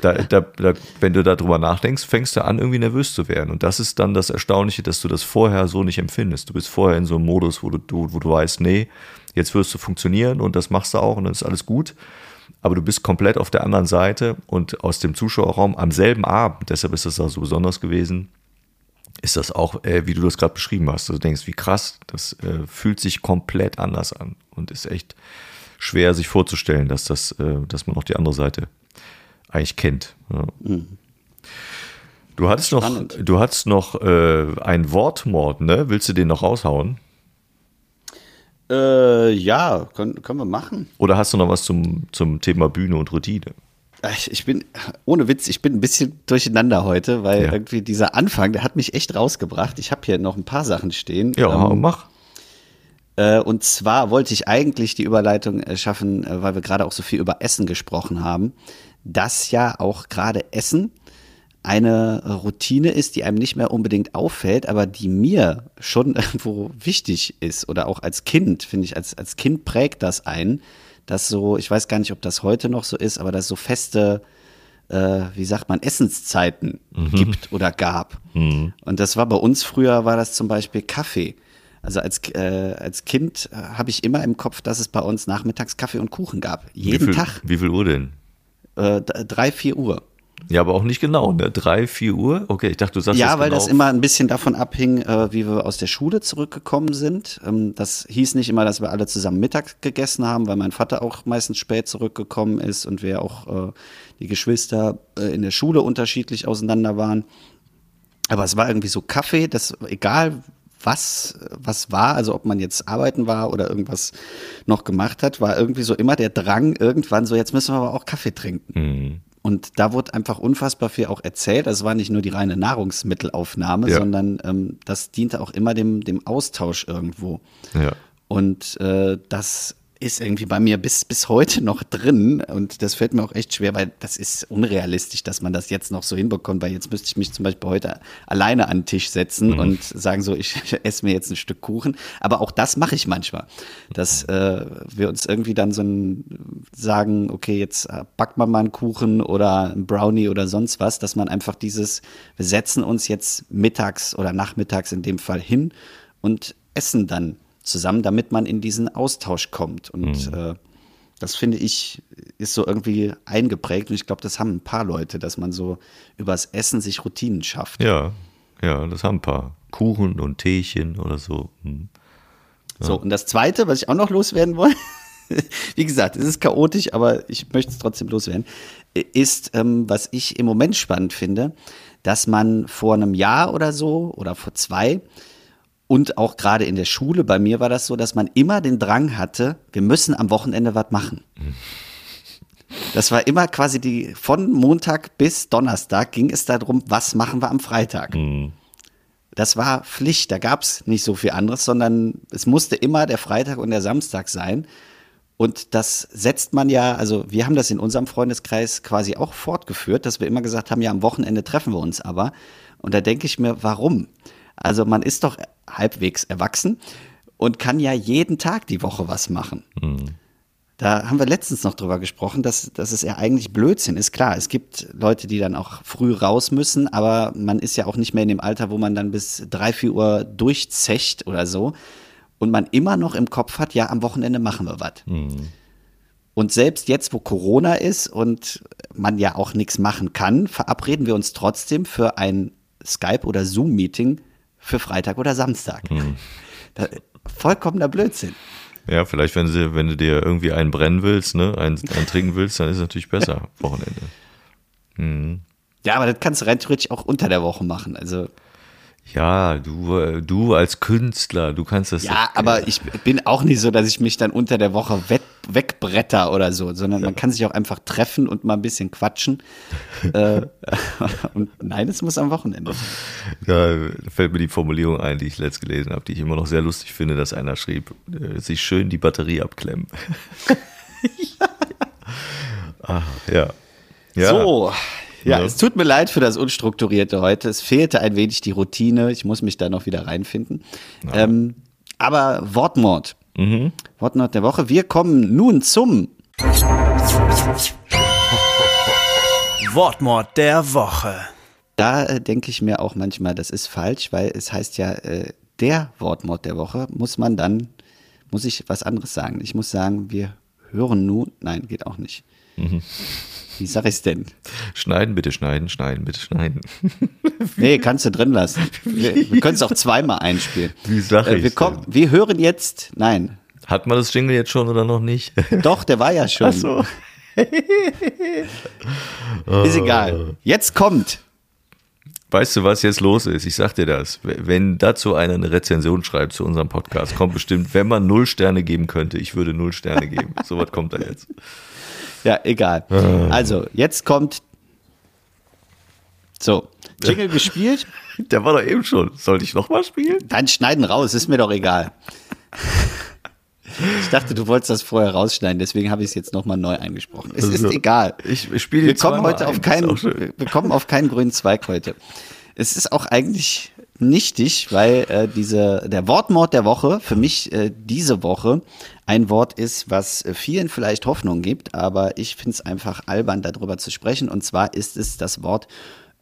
Da, da, da, wenn du darüber nachdenkst, fängst du an, irgendwie nervös zu werden. Und das ist dann das Erstaunliche, dass du das vorher so nicht empfindest. Du bist vorher in so einem Modus, wo du, wo du weißt, nee, jetzt wirst du funktionieren und das machst du auch und dann ist alles gut. Aber du bist komplett auf der anderen Seite und aus dem Zuschauerraum am selben Abend, deshalb ist das auch so besonders gewesen, ist das auch, äh, wie du das gerade beschrieben hast. Du denkst, wie krass, das äh, fühlt sich komplett anders an und ist echt schwer, sich vorzustellen, dass das, äh, dass man auch die andere Seite eigentlich kennt. Ja. Du hattest noch, du hattest noch äh, ein Wortmord, ne? Willst du den noch raushauen? Äh, ja, können, können wir machen. Oder hast du noch was zum, zum Thema Bühne und Routine? Ich, ich bin, ohne Witz, ich bin ein bisschen durcheinander heute, weil Ja. irgendwie dieser Anfang, der hat mich echt rausgebracht. Ich habe hier noch ein paar Sachen stehen. Ja, Ähm, mach. Äh, und zwar wollte ich eigentlich die Überleitung äh, schaffen, äh, weil wir gerade auch so viel über Essen gesprochen haben, dass ja auch gerade Essen eine Routine ist, die einem nicht mehr unbedingt auffällt, aber die mir schon [LAUGHS] irgendwo wichtig ist. Oder auch als Kind, finde ich, als, als Kind prägt das einen, dass so, ich weiß gar nicht, ob das heute noch so ist, aber dass so feste, äh, wie sagt man, Essenszeiten gibt oder gab. Und das war bei uns früher, war das zum Beispiel Kaffee. Also als, äh, als Kind äh, habe ich immer im Kopf, dass es bei uns nachmittags Kaffee und Kuchen gab. Jeden wie viel, Tag, Wie viel Uhr denn? Äh, drei, vier Uhr. Ja, aber auch nicht genau, ne? Drei, vier Uhr? Okay, ich dachte, du sagst Ja, weil genau. das immer ein bisschen davon abhing, äh, wie wir aus der Schule zurückgekommen sind. Ähm, das hieß nicht immer, dass wir alle zusammen Mittag gegessen haben, weil mein Vater auch meistens spät zurückgekommen ist und wir auch äh, die Geschwister äh, in der Schule unterschiedlich auseinander waren. Aber es war irgendwie so Kaffee, das egal was was war, also ob man jetzt arbeiten war oder irgendwas noch gemacht hat, war irgendwie so immer der Drang irgendwann so jetzt müssen wir aber auch Kaffee trinken. Mhm. Und da wurde einfach unfassbar viel auch erzählt. Also es war nicht nur die reine Nahrungsmittelaufnahme, Ja. sondern ähm, das diente auch immer dem, dem Austausch irgendwo. Ja. Und äh, das ist irgendwie bei mir bis, bis heute noch drin. Und das fällt mir auch echt schwer, weil das ist unrealistisch, dass man das jetzt noch so hinbekommt, weil jetzt müsste ich mich zum Beispiel heute alleine an den Tisch setzen und sagen so, ich, esse mir jetzt ein Stück Kuchen. Aber auch das mache ich manchmal. Dass äh, wir uns irgendwie dann so ein, sagen, okay, jetzt äh, backt man mal einen Kuchen oder einen Brownie oder sonst was, dass man einfach dieses, wir setzen uns jetzt mittags oder nachmittags in dem Fall hin und essen dann zusammen, damit man in diesen Austausch kommt. Und äh, das finde ich, ist so irgendwie eingeprägt. Und ich glaube, das haben ein paar Leute, dass man so übers Essen sich Routinen schafft. Ja, ja, das haben ein paar. Kuchen und Teechen oder so. Hm. So, und das Zweite, was ich auch noch loswerden wollte, [LAUGHS] wie gesagt, es ist chaotisch, aber ich möchte es trotzdem loswerden, ist, ähm, was ich im Moment spannend finde, dass man vor einem Jahr oder so oder vor zwei und auch gerade in der Schule, bei mir war das so, dass man immer den Drang hatte, wir müssen am Wochenende was machen. [LAUGHS] Das war immer quasi die, von Montag bis Donnerstag ging es darum, was machen wir am Freitag. Das war Pflicht, da gab es nicht so viel anderes, sondern es musste immer der Freitag und der Samstag sein. Und das setzt man ja, also wir haben das in unserem Freundeskreis quasi auch fortgeführt, dass wir immer gesagt haben, ja, am Wochenende treffen wir uns aber. Und da denke ich mir, warum? Also man ist doch halbwegs erwachsen und kann ja jeden Tag die Woche was machen. Da haben wir letztens noch drüber gesprochen, dass, dass es ja eigentlich Blödsinn ist. Klar, es gibt Leute, die dann auch früh raus müssen, aber man ist ja auch nicht mehr in dem Alter, wo man dann bis drei, vier Uhr durchzecht oder so. Und man immer noch im Kopf hat, ja, am Wochenende machen wir was. Und selbst jetzt, wo Corona ist und man ja auch nichts machen kann, verabreden wir uns trotzdem für ein Skype- oder Zoom-Meeting für Freitag oder Samstag. Da, vollkommener Blödsinn. Ja, vielleicht, wenn, sie, wenn du dir irgendwie einen brennen willst, ne, einen, einen trinken willst, dann ist es natürlich besser, Wochenende. Mhm. Ja, aber das kannst du rein theoretisch auch unter der Woche machen. Also, Ja, du, äh, du als Künstler, du kannst das. ja, aber ich bin auch nicht so, dass ich mich dann unter der Woche weg, wegbretter oder so, sondern man kann sich auch einfach treffen und mal ein bisschen quatschen. [LAUGHS] äh, [LAUGHS] und nein, es muss am Wochenende. Da fällt mir die Formulierung ein, die ich letzt gelesen habe, die ich immer noch sehr lustig finde, dass einer schrieb, äh, sich schön die Batterie abklemmen. [LAUGHS] ah, ja. ja. So. Ja, Ja. es tut mir leid für das Unstrukturierte heute. Es fehlte ein wenig die Routine. Ich muss mich da noch wieder reinfinden. Ähm, aber Wortmord. Mhm. Wortmord der Woche. Wir kommen nun zum Wortmord der Woche. Da äh, denke ich mir auch manchmal, das ist falsch, weil es heißt ja, äh, der Wortmord der Woche muss man dann, muss ich was anderes sagen. Ich muss sagen, wir hören nun, nein, geht auch nicht. Wie sag ich's denn? Schneiden, bitte schneiden, schneiden, bitte schneiden. [LAUGHS] Nee, kannst du drin lassen. Wir, wir können es auch zweimal einspielen. Wie sag äh, wir, ich's kommen, denn? wir hören jetzt, nein, Hat man das Jingle jetzt schon oder noch nicht? [LAUGHS] doch, der war ja schon. so. [LAUGHS] Ist egal. Jetzt kommt. Weißt du, was jetzt los ist? Ich sag dir das. Wenn dazu einer eine Rezension schreibt zu unserem Podcast, kommt bestimmt, wenn man null Sterne geben könnte, ich würde null Sterne geben. So was kommt da jetzt. Ja, egal. Also, jetzt kommt. So, Jingle gespielt. [LAUGHS] Der war doch eben schon. Sollte ich nochmal spielen? Dann schneiden raus, ist mir doch egal. Ich dachte, du wolltest das vorher rausschneiden, deswegen habe ich es jetzt nochmal neu eingesprochen. Es ist egal. ich- ich spiele wir kommen heute auf keinen, wir kommen auf keinen grünen Zweig heute. Es ist auch eigentlich nichtig, weil äh, diese, der Wortmord der Woche für mich äh, diese Woche ein Wort ist, was vielen vielleicht Hoffnung gibt, aber ich finde es einfach albern, darüber zu sprechen. Und zwar ist es das Wort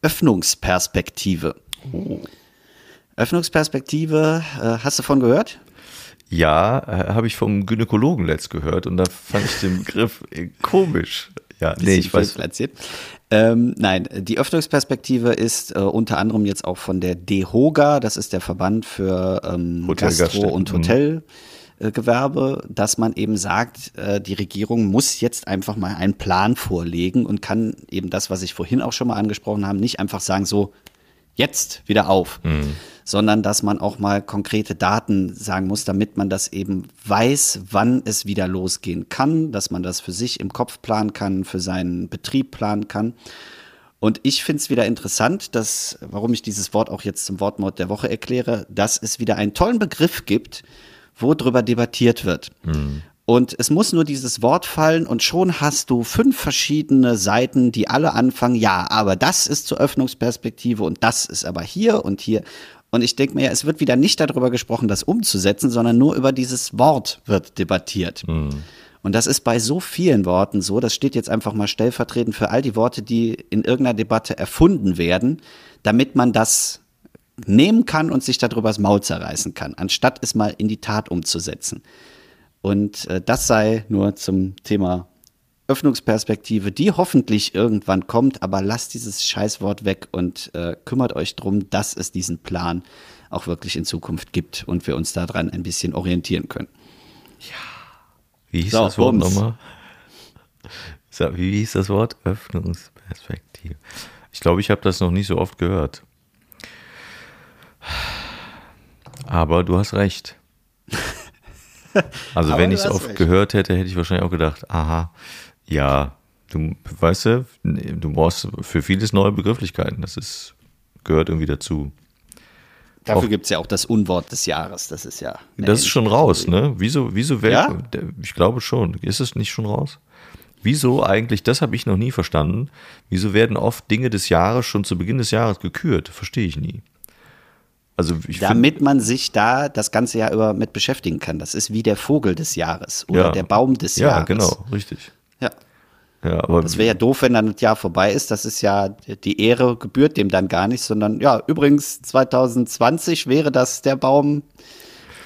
Öffnungsperspektive. Öffnungsperspektive, äh, hast du von gehört? Ja, äh, habe ich vom Gynäkologen letzt gehört und da fand ich den Begriff äh, komisch. Ja, nee, ich weiß. platziert. Ähm, nein, die Öffnungsperspektive ist äh, unter anderem jetzt auch von der DEHOGA, das ist der Verband für ähm, Gastro- und mhm. Hotelgewerbe, dass man eben sagt, äh, die Regierung muss jetzt einfach mal einen Plan vorlegen und kann eben das, was ich vorhin auch schon mal angesprochen habe, nicht einfach sagen, so jetzt wieder auf, sondern dass man auch mal konkrete Daten sagen muss, damit man das eben weiß, wann es wieder losgehen kann, dass man das für sich im Kopf planen kann, für seinen Betrieb planen kann. Und ich finde es wieder interessant, dass, warum ich dieses Wort auch jetzt zum Wortmord der Woche erkläre, dass es wieder einen tollen Begriff gibt, wo drüber debattiert wird. Und es muss nur dieses Wort fallen und schon hast du fünf verschiedene Seiten, die alle anfangen, ja, aber das ist zur Öffnungsperspektive und das ist aber hier und hier. Und ich denke mir, ja, es wird wieder nicht darüber gesprochen, das umzusetzen, sondern nur über dieses Wort wird debattiert. Und das ist bei so vielen Worten so, das steht jetzt einfach mal stellvertretend für all die Worte, die in irgendeiner Debatte erfunden werden, damit man das nehmen kann und sich darüber das Maul zerreißen kann, anstatt es mal in die Tat umzusetzen. Und äh, das sei nur zum Thema Öffnungsperspektive, die hoffentlich irgendwann kommt, aber lasst dieses Scheißwort weg und äh, kümmert euch drum, dass es diesen Plan auch wirklich in Zukunft gibt und wir uns daran ein bisschen orientieren können. Wie hieß So, das Wort nochmal? So, Wie hieß das Wort? Öffnungsperspektive. Ich glaube, ich habe das noch nicht so oft gehört. Aber du hast recht. [LAUGHS] Also wenn ich es oft recht. gehört hätte, hätte ich wahrscheinlich auch gedacht, aha, ja, du weißt du, du brauchst für vieles neue Begrifflichkeiten. Das ist, gehört irgendwie dazu. Dafür gibt es ja auch das Unwort des Jahres. Das ist ja. Das ist schon raus, ne? Wieso, wieso Welt? Ja? Ich glaube schon. Ist es nicht schon raus? Wieso eigentlich, das habe ich noch nie verstanden, wieso werden oft Dinge des Jahres schon zu Beginn des Jahres gekürt? Verstehe ich nie. Also ich Damit man sich da das ganze Jahr über mit beschäftigen kann. Das ist wie der Vogel des Jahres oder Ja. der Baum des ja, Jahres. genau, richtig. Ja. Ja, aber Das wäre ja doof, wenn dann das Jahr vorbei ist. Das ist ja, die Ehre gebührt dem dann gar nicht, sondern ja, übrigens 2020 wäre das der Baum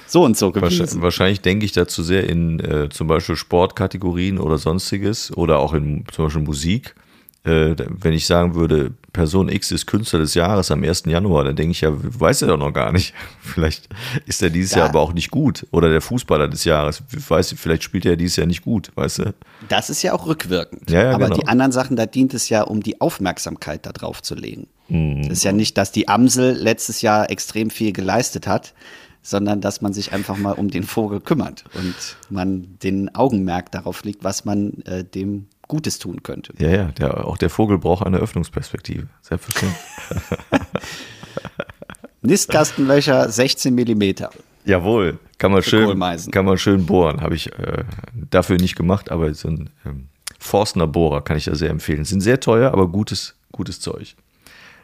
so und so wahrscheinlich, gewesen. wahrscheinlich denke ich dazu sehr in äh, zum Beispiel Sportkategorien oder sonstiges oder auch in zum Beispiel Musik. Äh, wenn ich sagen würde, Person X ist Künstler des Jahres am 1. Januar, dann denke ich ja, weiß er doch noch gar nicht. [LAUGHS] Vielleicht ist er dieses Ja. Jahr aber auch nicht gut. Oder der Fußballer des Jahres, weiß, vielleicht spielt er dieses Jahr nicht gut, weißt du? Das ist ja auch rückwirkend. Ja, ja, Aber genau. die anderen Sachen, da dient es ja, um die Aufmerksamkeit da drauf zu legen. Mhm. Das ist ja nicht, dass die Amsel letztes Jahr extrem viel geleistet hat, sondern dass man sich einfach mal um den Vogel kümmert und man den Augenmerk darauf legt, was man äh, dem Gutes tun könnte. Ja, ja, der, auch der Vogel braucht eine Öffnungsperspektive. Selbstverständlich. [LAUGHS] Nistkastenlöcher 16 Millimeter. Jawohl, kann man schön, kann man schön bohren. Habe ich äh, dafür nicht gemacht, aber so ein ähm, Forstner Bohrer kann ich da sehr empfehlen. Sind sehr teuer, aber gutes, gutes Zeug.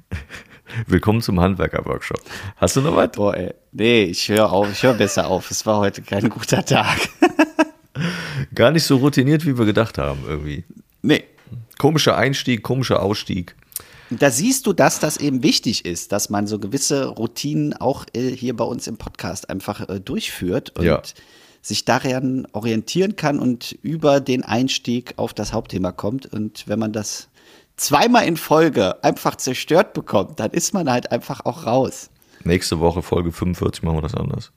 [LAUGHS] Willkommen zum Handwerker-Workshop. Hast du noch was? Boah, ey. Nee, ich höre auf, ich höre besser auf. Es war heute kein guter Tag. [LAUGHS] Gar nicht so routiniert, wie wir gedacht haben, irgendwie. nee. Komischer Einstieg, komischer Ausstieg. Da siehst du, dass das eben wichtig ist, dass man so gewisse Routinen auch äh, hier bei uns im Podcast einfach äh, durchführt und Ja. sich daran orientieren kann und über den Einstieg auf das Hauptthema kommt. Und wenn man das zweimal in Folge einfach zerstört bekommt, dann ist man halt einfach auch raus. Nächste Woche, Folge 45, machen wir das anders.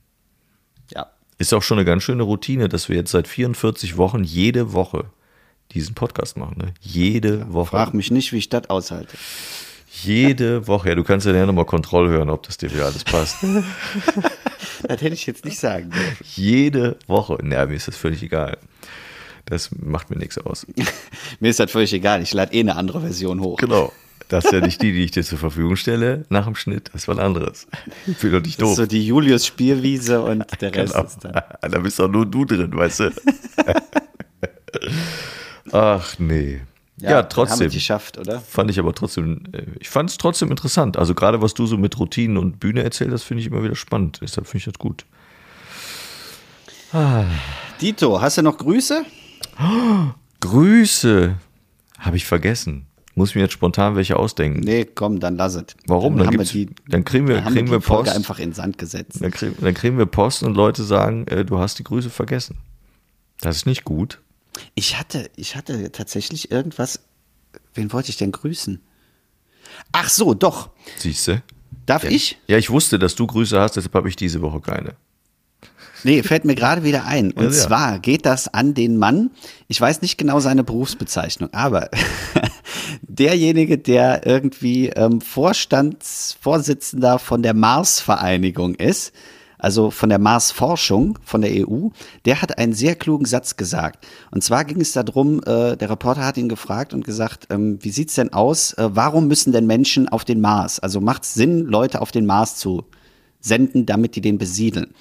Ja. Ist auch schon eine ganz schöne Routine, dass wir jetzt seit 44 Wochen jede Woche diesen Podcast machen. Ne? Jede Woche. Frag mich nicht, wie ich das aushalte. Jede Woche. Ja, du kannst ja nochmal Kontroll hören, ob das dir wieder alles passt. [LAUGHS] Das hätte ich jetzt nicht sagen dürfen. Jede Woche. Na, mir ist das völlig egal. Das macht mir nichts aus. [LAUGHS] Mir ist das völlig egal. Ich lade eh eine andere Version hoch. Genau. Das ist ja nicht die, die ich dir zur Verfügung stelle nach dem Schnitt. Das ist was anderes. Ich bin doch nicht doof. so die Julius-Spielwiese und der Rest Genau. ist dann. [LAUGHS] Da bist doch nur du drin, weißt du? [LAUGHS] Ach nee. Ja, Haben wir trotzdem. es geschafft, oder? Fand ich aber trotzdem, äh, ich fand es trotzdem interessant. Also gerade was du so mit Routinen und Bühne erzählst, das finde ich immer wieder spannend. Deshalb finde ich das gut. Dito, hast du noch Grüße? [GASPS] Grüße. Habe ich vergessen. Muss mir jetzt spontan welche ausdenken. Nee, komm, dann lass es. Warum? Dann, Dann gibt's- die, dann kriegen wir- dann kriegen wir wir die Folge Post. einfach in Sand gesetzt. Dann, krieg, dann kriegen wir Post und Leute sagen, äh, du hast die Grüße vergessen. Das ist nicht gut. Ich hatte, ich hatte tatsächlich irgendwas. Wen wollte ich denn grüßen? Ach so, doch. Siehst du? Darf ich? Ja, ich wusste, dass du Grüße hast, deshalb habe ich diese Woche keine. Nee, fällt mir gerade wieder ein. Und Ja, ja. zwar geht das an den Mann, ich weiß nicht genau seine Berufsbezeichnung, aber [LAUGHS] derjenige, der irgendwie ähm, Vorstandsvorsitzender von der Mars-Vereinigung ist, also von der Mars-Forschung von der EU, der hat einen sehr klugen Satz gesagt. Und zwar ging es darum, äh, der Reporter hat ihn gefragt und gesagt, ähm, wie sieht's denn aus, äh, warum müssen denn Menschen auf den Mars? Also macht es Sinn, Leute auf den Mars zu senden, damit die den besiedeln?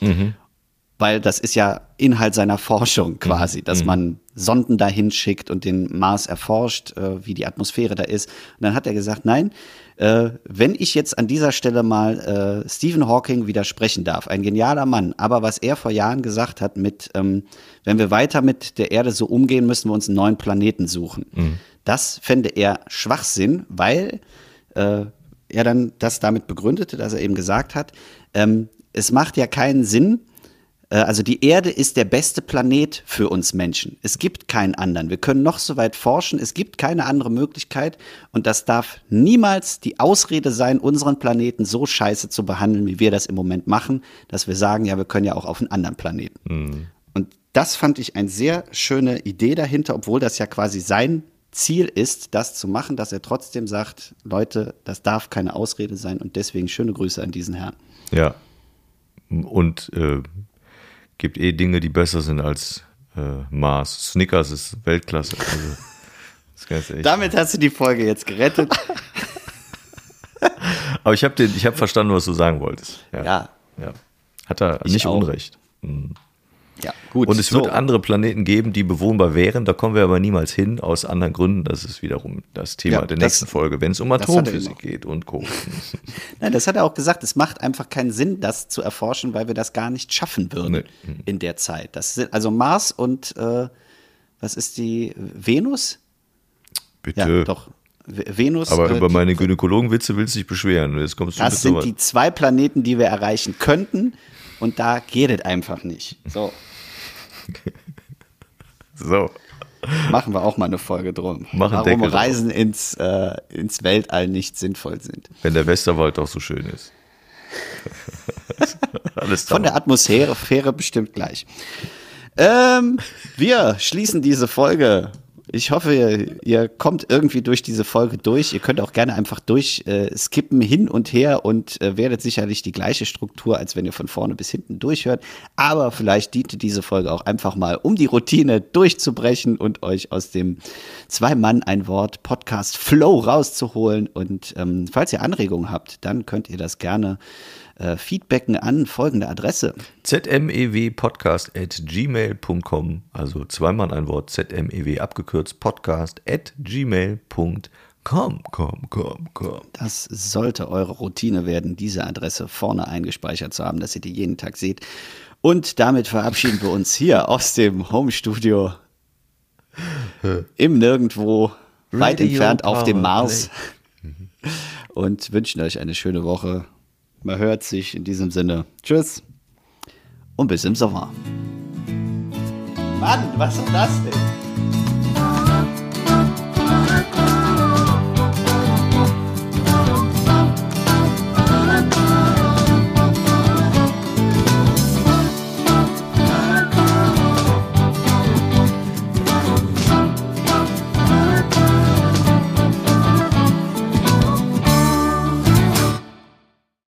Weil das ist ja Inhalt seiner Forschung quasi, dass man Sonden dahin schickt und den Mars erforscht, äh, wie die Atmosphäre da ist. Und dann hat er gesagt, nein, äh, wenn ich jetzt an dieser Stelle mal äh, Stephen Hawking widersprechen darf, ein genialer Mann, aber was er vor Jahren gesagt hat mit, ähm, wenn wir weiter mit der Erde so umgehen, müssen wir uns einen neuen Planeten suchen. Das fände er Schwachsinn, weil äh, er dann das damit begründete, dass er eben gesagt hat, ähm, es macht ja keinen Sinn, also die Erde ist der beste Planet für uns Menschen. Es gibt keinen anderen. Wir können noch so weit forschen. Es gibt keine andere Möglichkeit. Und das darf niemals die Ausrede sein, unseren Planeten so scheiße zu behandeln, wie wir das im Moment machen, dass wir sagen, ja, wir können ja auch auf einen anderen Planeten. Und das fand ich eine sehr schöne Idee dahinter, obwohl das ja quasi sein Ziel ist, das zu machen, dass er trotzdem sagt, Leute, das darf keine Ausrede sein und deswegen schöne Grüße an diesen Herrn. Ja. Und äh, gibt eh Dinge, die besser sind als äh, Mars. Snickers ist Weltklasse. Also, ist. Damit hast du die Folge jetzt gerettet. [LAUGHS] Aber ich habe hab verstanden, was du sagen wolltest. Ja. Ja. ja. Hat er Ich nicht auch. Unrecht. Ja, gut. Und es so. wird andere Planeten geben, die bewohnbar wären. Da kommen wir aber niemals hin, aus anderen Gründen. Das ist wiederum das Thema Ja, der das- nächsten Folge, wenn es um Atomphysik geht und Co. [LAUGHS] [LAUGHS] Nein, das hat er auch gesagt. Es macht einfach keinen Sinn, das zu erforschen, weil wir das gar nicht schaffen würden Nee. in der Zeit. Das sind also Mars und äh, was ist die Venus? Bitte. Ja, doch. Venus. Aber über meine Gynäkologenwitze willst du dich beschweren. Jetzt kommst du Das sind die zwei Planeten, die wir erreichen könnten. Und da geht es einfach nicht. So. [LAUGHS] So. Machen wir auch mal eine Folge drum. Machen Warum Deckel drauf. Reisen ins, äh, ins Weltall nicht sinnvoll sind. Wenn der Westerwald doch so schön ist. [LAUGHS] Alles Von der Atmosphäre Fähre bestimmt gleich. Ähm, wir schließen diese Folge. Ich hoffe, ihr, ihr kommt irgendwie durch diese Folge durch. Ihr könnt auch gerne einfach durch äh, hin und her und äh, werdet sicherlich die gleiche Struktur, als wenn ihr von vorne bis hinten durchhört. Aber vielleicht diente diese Folge auch einfach mal, um die Routine durchzubrechen und euch aus dem Zwei-Mann ein Wort Podcast Flow rauszuholen. Und ähm, falls ihr Anregungen habt, dann könnt ihr das gerne äh, feedbacken an folgende Adresse. zmewpodcast at gmail.com, also zweimal ein Wort, zmew abgekürzt, podcast at gmail.com. Komm, komm, komm, komm. Das sollte eure Routine werden, diese Adresse vorne eingespeichert zu haben, dass ihr die jeden Tag seht. Und damit verabschieden wir uns hier aus dem Homestudio im Nirgendwo, weit Radio entfernt auf dem Mars. Und wünschen euch eine schöne Woche. Man hört sich in diesem Sinne. Tschüss und bis im Sommer. Mann, was ist das denn?